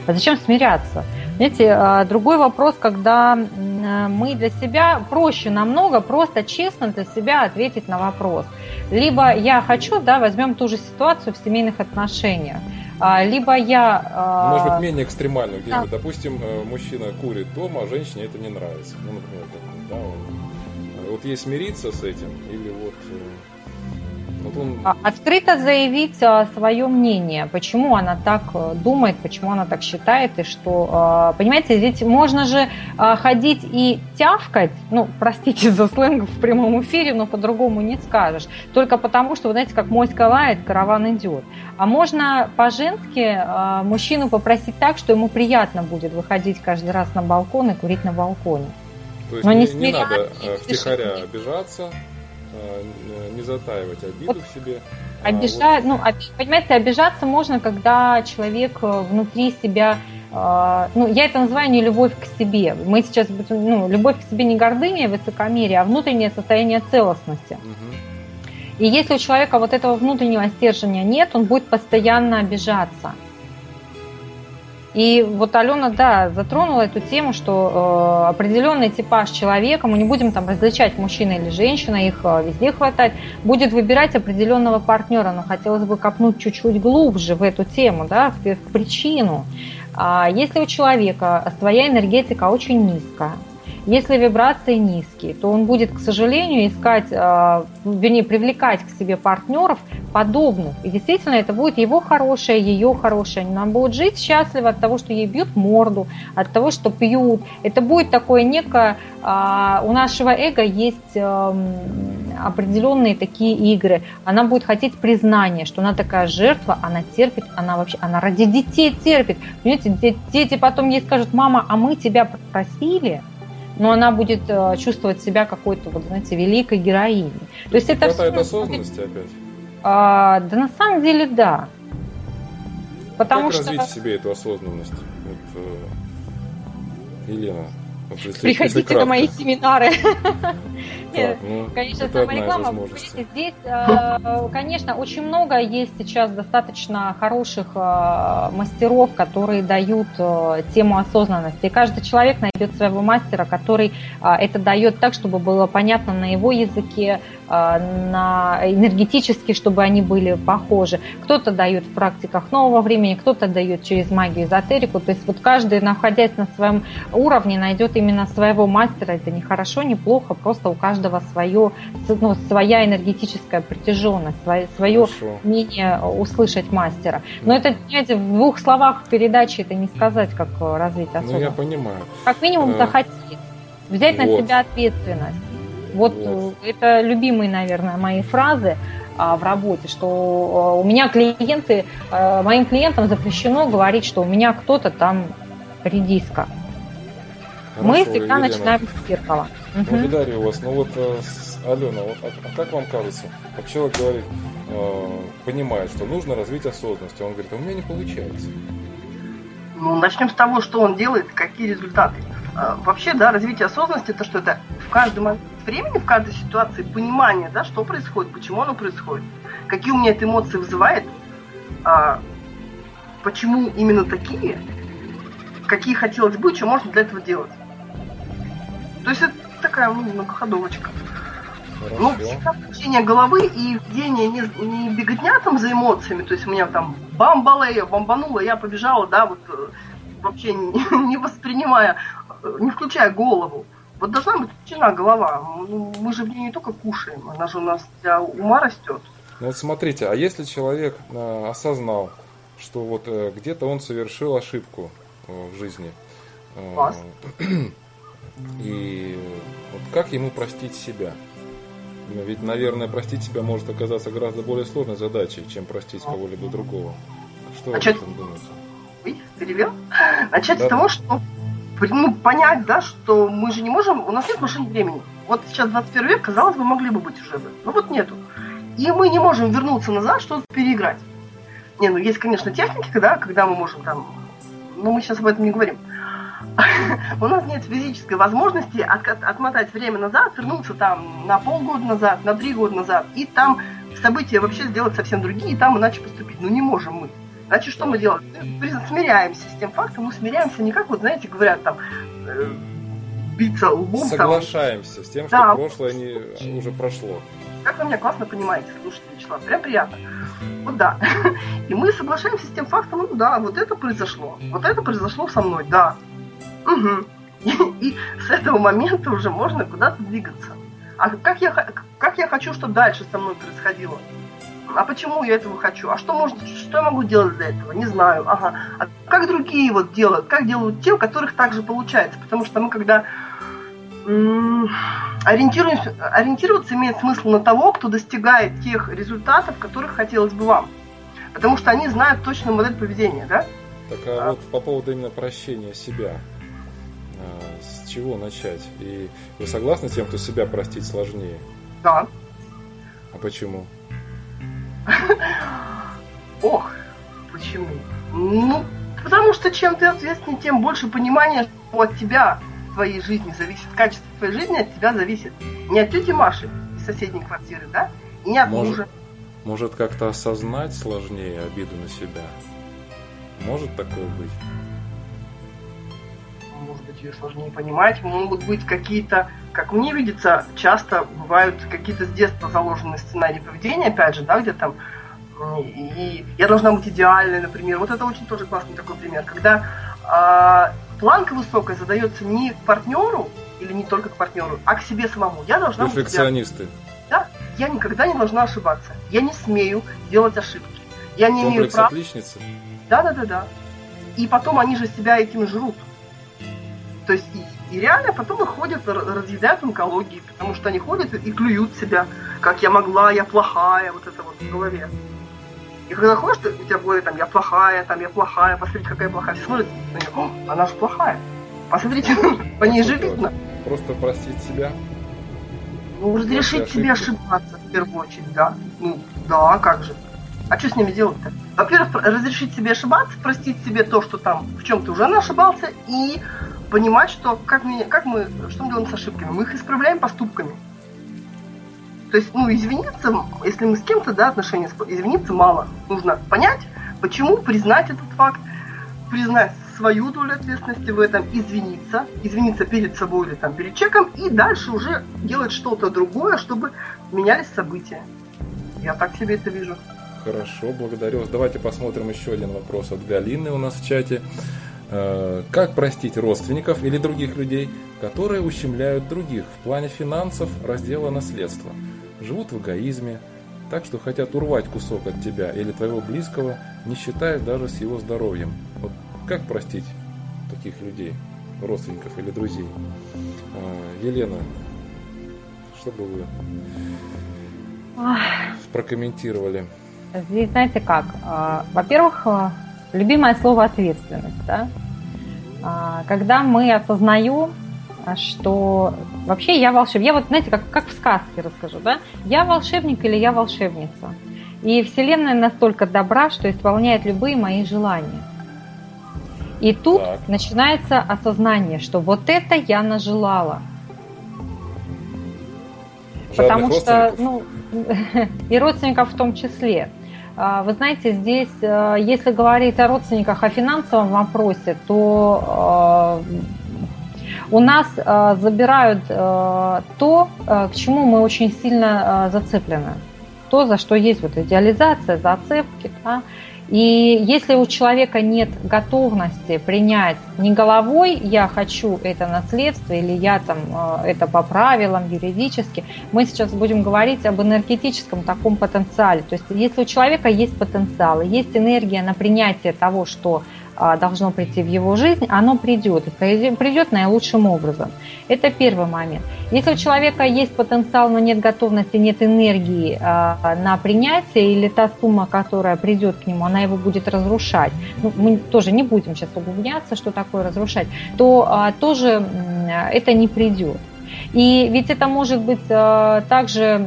А зачем смиряться? Знаете, другой вопрос, когда мы для себя проще намного просто честно для себя ответить на вопрос. Либо я хочу, да, возьмем ту же ситуацию в семейных отношениях. А, либо я... А, Может быть, менее экстремально где-нибудь. Да. Допустим, э, мужчина курит дома, а женщине это не нравится. Ну, например, да, он... вот ей смириться с этим, или вот э, вот он... А, открыто заявить а, свое мнение, почему она так э, думает, почему она так считает, и что, а, понимаете, ведь можно же ходить и тявкать, ну, простите <laughs> за сленг в прямом эфире, но по-другому не скажешь, только потому, что, вы знаете, как моська лает, караван идет. А можно по-женски мужчину попросить так, что ему приятно будет выходить каждый раз на балкон и курить на балконе. То есть но не, не, не надо э, втихаря обижаться, не затаивать обиду в себе. Обижать, вот. ну, понимаете, обижаться можно, когда человек э, внутри себя э, ну, я это называю не любовь к себе. Мы сейчас, ну, любовь к себе не гордыня и высокомерие, а внутреннее состояние целостности. Угу. И если у человека вот этого внутреннего стержня нет, он будет постоянно обижаться. И вот Алена, да, затронула эту тему, что э, определенный типаж человека, мы не будем там различать мужчина или женщина, их э, везде хватать, будет выбирать определенного партнера, но хотелось бы копнуть чуть-чуть глубже в эту тему, да, в, в причину. А если у человека своя энергетика очень низкая, если вибрации низкие, то он будет, к сожалению, искать, э, вернее, привлекать к себе партнеров подобных. И действительно, это будет его хорошее, ее хорошее. Они нам будут жить счастливо от того, что ей бьют морду, от того, что пьют. Это будет такое некое... А, у нашего эго есть эм, определенные такие игры. Она будет хотеть признания, что она такая жертва, она терпит, она вообще, она ради детей терпит. Понимаете, дети потом ей скажут, мама, а мы тебя просили, но она будет э, чувствовать себя какой-то, вот, знаете, великой героиней. То, То есть это хватает все... осознанности опять? А, да на самом деле да. Потому как что... развить в себе эту осознанность? Вот, э, Елена, вот если, Приходите если на мои семинары. Так, ну, конечно, это реклама. Здесь, э, конечно, очень много есть сейчас достаточно хороших э, мастеров, которые дают э, тему осознанности. И каждый человек найдет своего мастера, который это дает так, чтобы было понятно на его языке, на энергетически, чтобы они были похожи. Кто-то дает в практиках нового времени, кто-то дает через магию эзотерику. То есть вот каждый, находясь на своем уровне, найдет именно своего мастера. Это не хорошо, не плохо, просто у каждого каждого свое, ну, своя энергетическая притяженность, свое, свое умение услышать мастера. Но это, понимаете, в двух словах передачи это не сказать, как развить особо. Ну, я понимаю. Как минимум э, захотеть. Взять вот. на себя ответственность. Вот, вот это любимые, наверное, мои фразы а, в работе, что у меня клиенты, а, моим клиентам запрещено говорить, что у меня кто-то там редиска. Хорошо, Мы всегда Елена. начинаем с зеркала. Благодарю вас. Ну вот, э, Алена, вот, а, а как вам кажется, вот человек говорит, э, понимает, что нужно развить осознанность, а он говорит, а у меня не получается. Ну, начнем с того, что он делает, какие результаты. Э, вообще, да, развитие осознанности это что это в каждом момент времени, в каждой ситуации понимание, да, что происходит, почему оно происходит, какие у меня это эмоции вызывает, а, почему именно такие, какие хотелось бы, что можно для этого делать. То есть это такая ну, многоходовочка. Хорошо. Ну, всегда включение головы и ведение не, не беготня там за эмоциями, то есть у меня там бамбалея, бомбанула, я побежала, да, вот э, вообще не, <laughs> не воспринимая, э, не включая голову. Вот должна быть включена голова. Ну, мы же в ней не только кушаем, она же у нас для ума растет. Ну вот смотрите, а если человек э, осознал, что вот где-то он совершил ошибку, в жизни. Класс. <clears throat> <clears throat> И вот как ему простить себя? Ведь, наверное, простить себя может оказаться гораздо более сложной задачей, чем простить кого-либо другого. Что Начать... об этом думаете? Ой, перевел? Начать Да. с того, что ну, понять, да, что мы же не можем, у нас нет машины времени. Вот сейчас 21 век, казалось бы, могли бы быть уже бы. Но вот нету. И мы не можем вернуться назад, что-то переиграть. Не, ну есть, конечно, техники, да, когда мы можем там... Но мы сейчас об этом не говорим. У нас нет физической возможности от- отмотать время назад, вернуться там на полгода назад, на три года назад, и там события вообще сделать совсем другие, и там иначе поступить. Ну не можем мы. Значит, что мы делаем? Мы смиряемся с тем фактом, мы смиряемся не как, вот знаете, говорят там, э, биться лбом, там, Соглашаемся с тем, что Да. прошлое не, уже прошло. как вы меня классно понимаете, слушайте, Вячеслав, прям приятно. Вот да. <laughs> И мы соглашаемся с тем фактом, ну да, вот это произошло. Вот это произошло со мной, да. Угу. И, и с этого момента уже можно куда-то двигаться. А как я, как я хочу, чтобы дальше со мной происходило? А почему я этого хочу? А что может, что я могу делать для этого? Не знаю. Ага. А как другие вот делают? Как делают те, у которых так же получается? Потому что мы когда ориентируемся, ориентироваться имеет смысл на того, кто достигает тех результатов, которых хотелось бы вам. Потому что они знают точную модель поведения, да? Так а вот по поводу именно прощения себя, а, с чего начать? И вы согласны с тем, что себя простить сложнее? Да. А почему? <laughs> Ох, почему? Ну, потому что чем ты ответственнее, тем больше понимания, что от тебя в твоей жизни зависит, качество твоей жизни от тебя зависит. Не от тети Маши из соседней квартиры, да? И не от Может. мужа. Может как-то осознать сложнее обиду на себя? Может такое быть? Быть, ее сложнее понимать, могут быть какие-то, как мне видится, часто бывают какие-то с детства заложенные сценарии поведения, опять же, да, где там и я должна быть идеальной, например. Вот это очень тоже классный такой пример, когда а, планка высокая задается не к партнеру или не только к партнеру, а к себе самому. Я должна быть. Перфекционисты. Да, я никогда не должна ошибаться. Я не смею делать ошибки. Я не имею Комплекс права. отличницы? Да, да, да, да. И потом они же себя этим жрут. То есть и, и реально потом их ходят, разъедают онкологии, потому что они ходят и клюют себя, как я могла, я плохая, вот это вот в голове. И когда ходишь, ты- у тебя в голове там я плохая, там я плохая, посмотрите, какая плохая. Все смотрят «О, она же плохая. Посмотрите, <laughs> по ней же видно. Просто простить себя? Ну, разрешить себе ошибаться в первую очередь, да. Ну, да, как же. А что с ними делать-то? Во-первых, разрешить себе ошибаться, простить себе то, что там в чем ты уже ошибался, и понимать, что как, мы, как мы, что мы делаем с ошибками? Мы их исправляем поступками. То есть, ну, извиниться, если мы с кем-то, да, отношения, извиниться мало. Нужно понять, почему, признать этот факт, признать свою долю ответственности в этом, извиниться, извиниться перед собой или там перед человеком, и дальше уже делать что-то другое, чтобы менялись события. Я так себе это вижу. Хорошо, благодарю вас. Давайте посмотрим еще один вопрос от Галины у нас в чате. Э, Как простить родственников или других людей, которые ущемляют других в плане финансов, раздела наследства? Живут в эгоизме, так что хотят урвать кусок от тебя или твоего близкого, не считая даже с его здоровьем. Вот как простить таких людей, родственников или друзей? Э, Елена, что бы вы прокомментировали? Здесь, знаете как, а, во-первых, любимое слово ответственность, да? А, Когда мы осознаем, что вообще я волшебник, я вот, знаете, как, как в сказке расскажу, да? Я волшебник или я волшебница? И Вселенная настолько добра, что исполняет любые мои желания. И тут Так. начинается осознание, что вот это я нажелала. Потому Жадных что, родственников? ну, <laughs> и родственников в том числе. А, Вы знаете, здесь, э, если говорить о родственниках, о финансовом вопросе, то э, у нас э, забирают то, к чему мы очень сильно зацеплены. То, за что есть вот идеализация, зацепки. Да? И если у человека нет готовности принять не головой, я хочу это наследство, или я там э, это по правилам юридически, мы сейчас будем говорить об энергетическом таком потенциале. То есть если у человека есть потенциал, есть энергия на принятие того, что должно прийти в его жизнь, оно придет, и придет наилучшим образом. Это первый момент. Если у человека есть потенциал, но нет готовности, нет энергии а, на принятие, или та сумма, которая придет к нему, она его будет разрушать, ну, мы тоже не будем сейчас углубляться, что такое разрушать, то а, тоже это не придет. И ведь это может быть также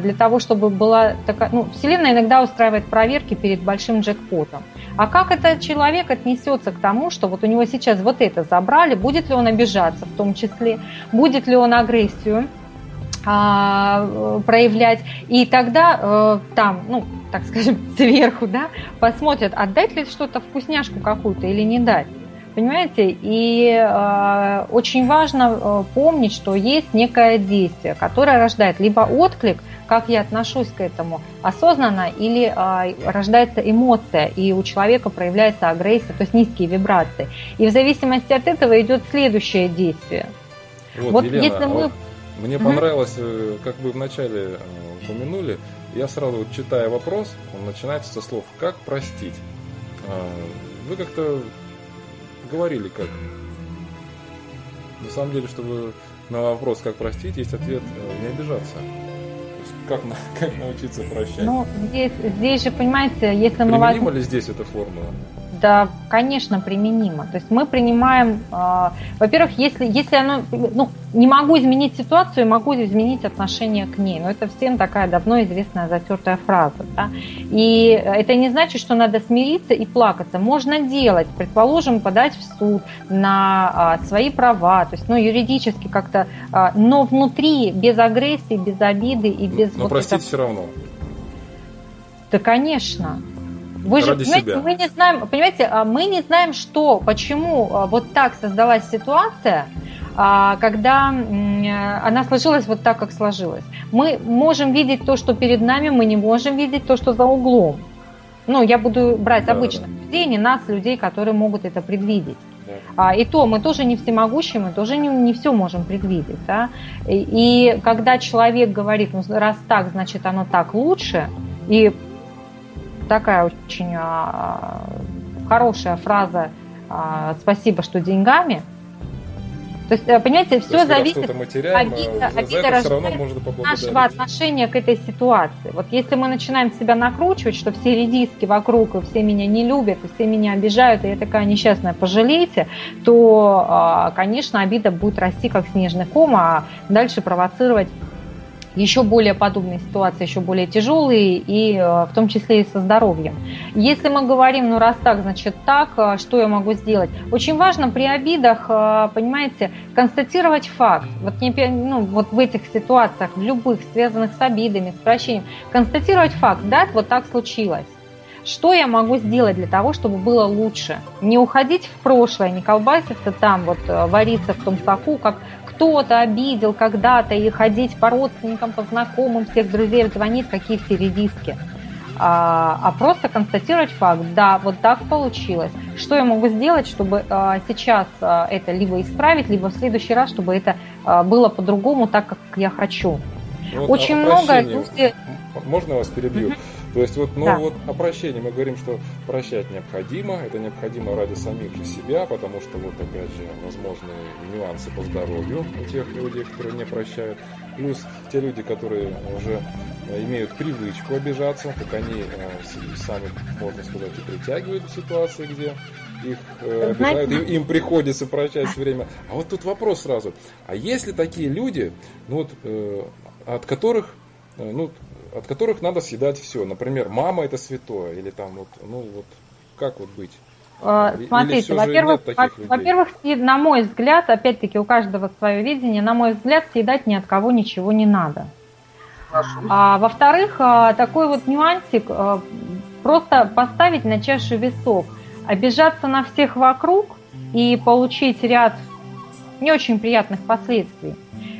для того, чтобы была такая... Ну, Вселенная иногда устраивает проверки перед большим джекпотом. А как этот человек отнесется к тому, что вот у него сейчас вот это забрали, будет ли он обижаться в том числе, будет ли он агрессию а, проявлять. И тогда э, там, ну, так скажем, <laughs> сверху, да, посмотрят, отдать ли что-то вкусняшку какую-то или не дать. Понимаете? И э, очень важно э, помнить, что есть некое действие, которое рождает либо отклик, как я отношусь к этому, осознанно, или э, рождается эмоция, и у человека проявляется агрессия, то есть низкие вибрации. И в зависимости от этого идет следующее действие. Вот, вот Елена, если мы... вот мне угу. понравилось, э, как вы вначале э, упомянули, я сразу, вот, читая вопрос, он начинается со слов «как простить?». А, вы как-то говорили как. На самом деле, чтобы на вопрос, как простить, есть ответ э, не обижаться. Как, <laughs> как научиться прощать? Ну, здесь, здесь же, понимаете, если мы... Применима ли здесь эта формула? Да, конечно, применимо. То есть мы принимаем, э, во-первых, если, если оно, ну, не могу изменить ситуацию, могу изменить отношение к ней. Но это всем такая давно известная затертая фраза. Да? И это не значит, что надо смириться и плакаться. Можно делать, предположим, подать в суд на а, свои права, то есть, ну, юридически как-то, а, но внутри, без агрессии, без обиды и без... Но вот простить это... все равно. Да, конечно. Вы же, понимаете, себя. мы не знаем, понимаете, а мы не знаем, что, почему а, вот так создалась ситуация, а, когда она сложилась вот так, как сложилась. Мы можем видеть то, что перед нами, мы не можем видеть то, что за углом. Ну, я буду брать да, обычных да. людей, не нас, людей, которые могут это предвидеть. Да. и то мы тоже не всемогущие, мы тоже не, не все можем предвидеть. Да? И, и когда человек говорит, ну раз так, значит оно так лучше, и такая очень а, хорошая фраза а, «спасибо, что деньгами». То есть, э, понимаете, все есть, зависит от обида, обида нашего отношения к этой ситуации. Вот если мы начинаем себя накручивать, что все редиски вокруг, и все меня не любят, и все меня обижают, и я такая несчастная, пожалейте, то, а, конечно, обида будет расти как снежный ком, а дальше провоцировать еще более подобные ситуации, еще более тяжелые, и э, в том числе и со здоровьем. Если мы говорим, ну раз так, значит так, э, что я могу сделать? Очень важно при обидах, э, понимаете, констатировать факт. Вот, не, ну, вот в этих ситуациях, в любых, связанных с обидами, с прощением, констатировать факт, да, вот так случилось. Что я могу сделать для того, чтобы было лучше? Не уходить в прошлое, не колбаситься там, вот вариться в том соку, как кто-то обидел когда-то и ходить по родственникам, по знакомым, всех друзей звонить, какие все редиски. А, а просто констатировать факт, да, вот так получилось. Что я могу сделать, чтобы а, сейчас а, это либо исправить, либо в следующий раз, чтобы это а, было по-другому, так как я хочу. Вот Очень много люди... Можно вас перебью? Mm-hmm. То есть вот, ну да. вот о прощении мы говорим, что прощать необходимо, это необходимо ради самих же себя, потому что вот опять же возможные нюансы по здоровью у тех людей, которые не прощают, плюс те люди, которые уже имеют привычку обижаться, так они э, сами, можно сказать, и притягивают в ситуации, где их э, обижают, им, им приходится прощать все <laughs> время. А вот тут вопрос сразу, а есть ли такие люди, ну вот, э, от которых ну, от которых надо съедать все. Например, мама это святое, или там вот, ну вот, как вот быть? А, смотрите, во-первых, во-первых, на мой взгляд, опять-таки у каждого свое видение, на мой взгляд, съедать ни от кого ничего не надо. А во-вторых, а, такой вот нюансик, а, просто поставить на чашу весов, обижаться на всех вокруг и получить ряд не очень приятных последствий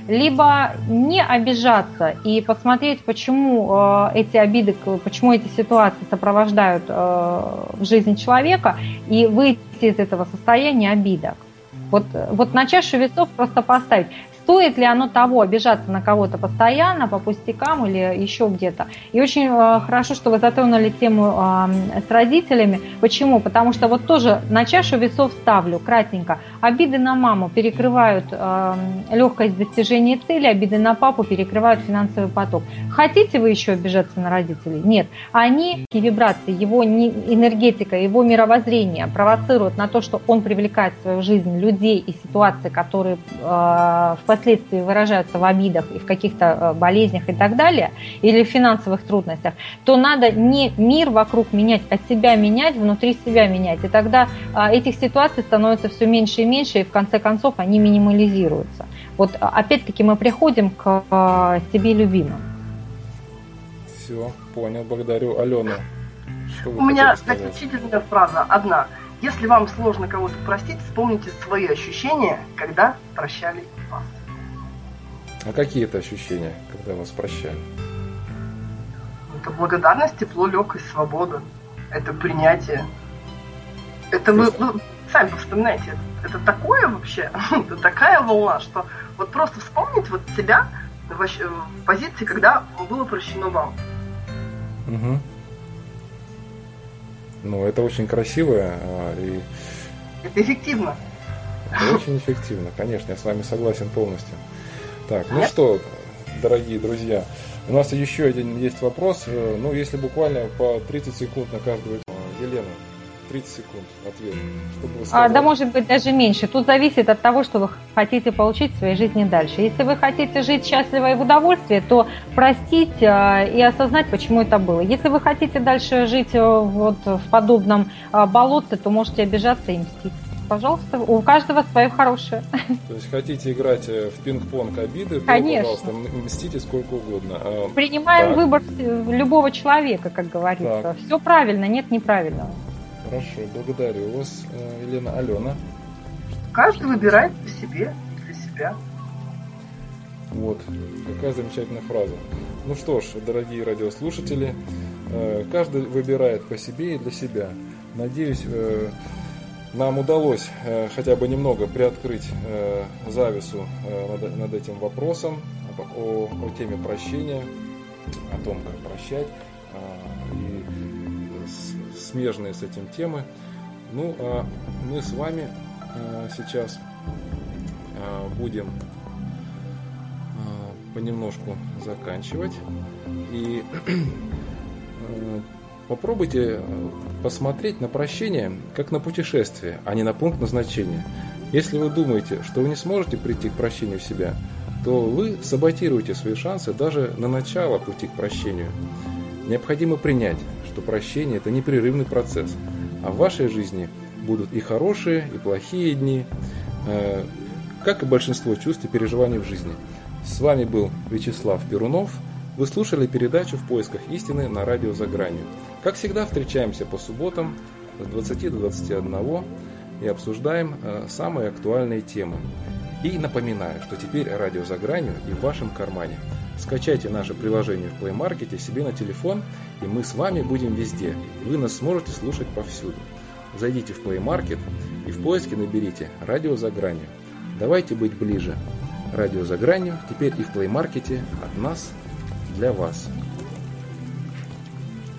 либо не обижаться и посмотреть, почему э, эти обиды, почему эти ситуации сопровождают э, в жизни человека, и выйти из этого состояния обидок. Вот, вот на чашу весов просто поставить. Стоит ли оно того, обижаться на кого-то постоянно, по пустякам или еще где-то. И очень э, хорошо, что вы затронули тему э, с родителями. Почему? Потому что вот тоже на чашу весов ставлю кратенько. Обиды на маму перекрывают э, легкость достижения цели, обиды на папу перекрывают финансовый поток. Хотите вы еще обижаться на родителей? Нет. Они, вибрации, его энергетика, его мировоззрение провоцируют на то, что он привлекает в свою жизнь людей и ситуации, которые э, впоследствии выражаются в обидах и в каких-то э, болезнях и так далее, или в финансовых трудностях, то надо не мир вокруг менять, а себя менять, внутри себя менять. И тогда э, этих ситуаций становится все меньше и меньше, и в конце концов они минимализируются. Вот опять-таки мы приходим к э, себе любимым. Все, понял, благодарю. Алена, что вы У меня заключительная фраза одна. Если вам сложно кого-то простить, вспомните свои ощущения, когда прощали. А какие это ощущения, когда вас прощали? Это благодарность, тепло, легкость, свобода. Это принятие. Это вы, ну, сами вспоминаете, это такое вообще, <laughs> это такая волна, что вот просто вспомнить вот себя в, в позиции, когда было прощено вам. Угу. Ну, это очень красиво а, и... Это эффективно. Это очень эффективно, конечно, я с вами согласен полностью. Так, ну что, дорогие друзья, у нас еще один есть вопрос. Э, ну, если буквально по 30 секунд на каждого. Елена, 30 секунд ответ. Что бы а, да, может быть, даже меньше. Тут зависит от того, что вы хотите получить в своей жизни дальше. Если вы хотите жить счастливо и в удовольствии, то простить а, и осознать, почему это было. Если вы хотите дальше жить э, вот в подобном а, болотце, то можете обижаться и мстить. Пожалуйста, у каждого свое хорошее. То есть хотите играть э, в пинг-понг обиды, то, Конечно. пожалуйста, мстите сколько угодно. А, Принимаем так. выбор любого человека, как говорится. Так. Все правильно, нет неправильного. Хорошо, благодарю вас, э, Елена. Алена. Каждый выбирает по себе, для себя. Вот, какая замечательная фраза. Ну что ж, дорогие радиослушатели, э, каждый выбирает по себе и для себя. Надеюсь, э, нам удалось хотя бы немного приоткрыть завесу над этим вопросом, о, о теме прощения, о том, как прощать. И смежные с этим темы. Ну, а мы с вами а, сейчас а, будем а, понемножку заканчивать. И <clears throat> попробуйте посмотреть на прощение как на путешествие, а не на пункт назначения. Если вы думаете, что вы не сможете прийти к прощению в себя, то вы саботируете свои шансы даже на начало пути к прощению. Необходимо принять, что прощение – это непрерывный процесс, а в вашей жизни будут и хорошие, и плохие дни, э, как и большинство чувств и переживаний в жизни. С вами был Вячеслав Перунов. Вы слушали передачу «В поисках истины» на радио «За гранью». Как всегда, встречаемся по субботам с 20 до 21 и обсуждаем э, самые актуальные темы. И напоминаю, что теперь радио «За гранью» и в вашем кармане – Скачайте наше приложение в Play Market себе на телефон, и мы с вами будем везде. Вы нас сможете слушать повсюду. Зайдите в Play Market и в поиске наберите «Радио за гранью». Давайте быть ближе. «Радио за гранью» теперь и в Play Market от нас для вас.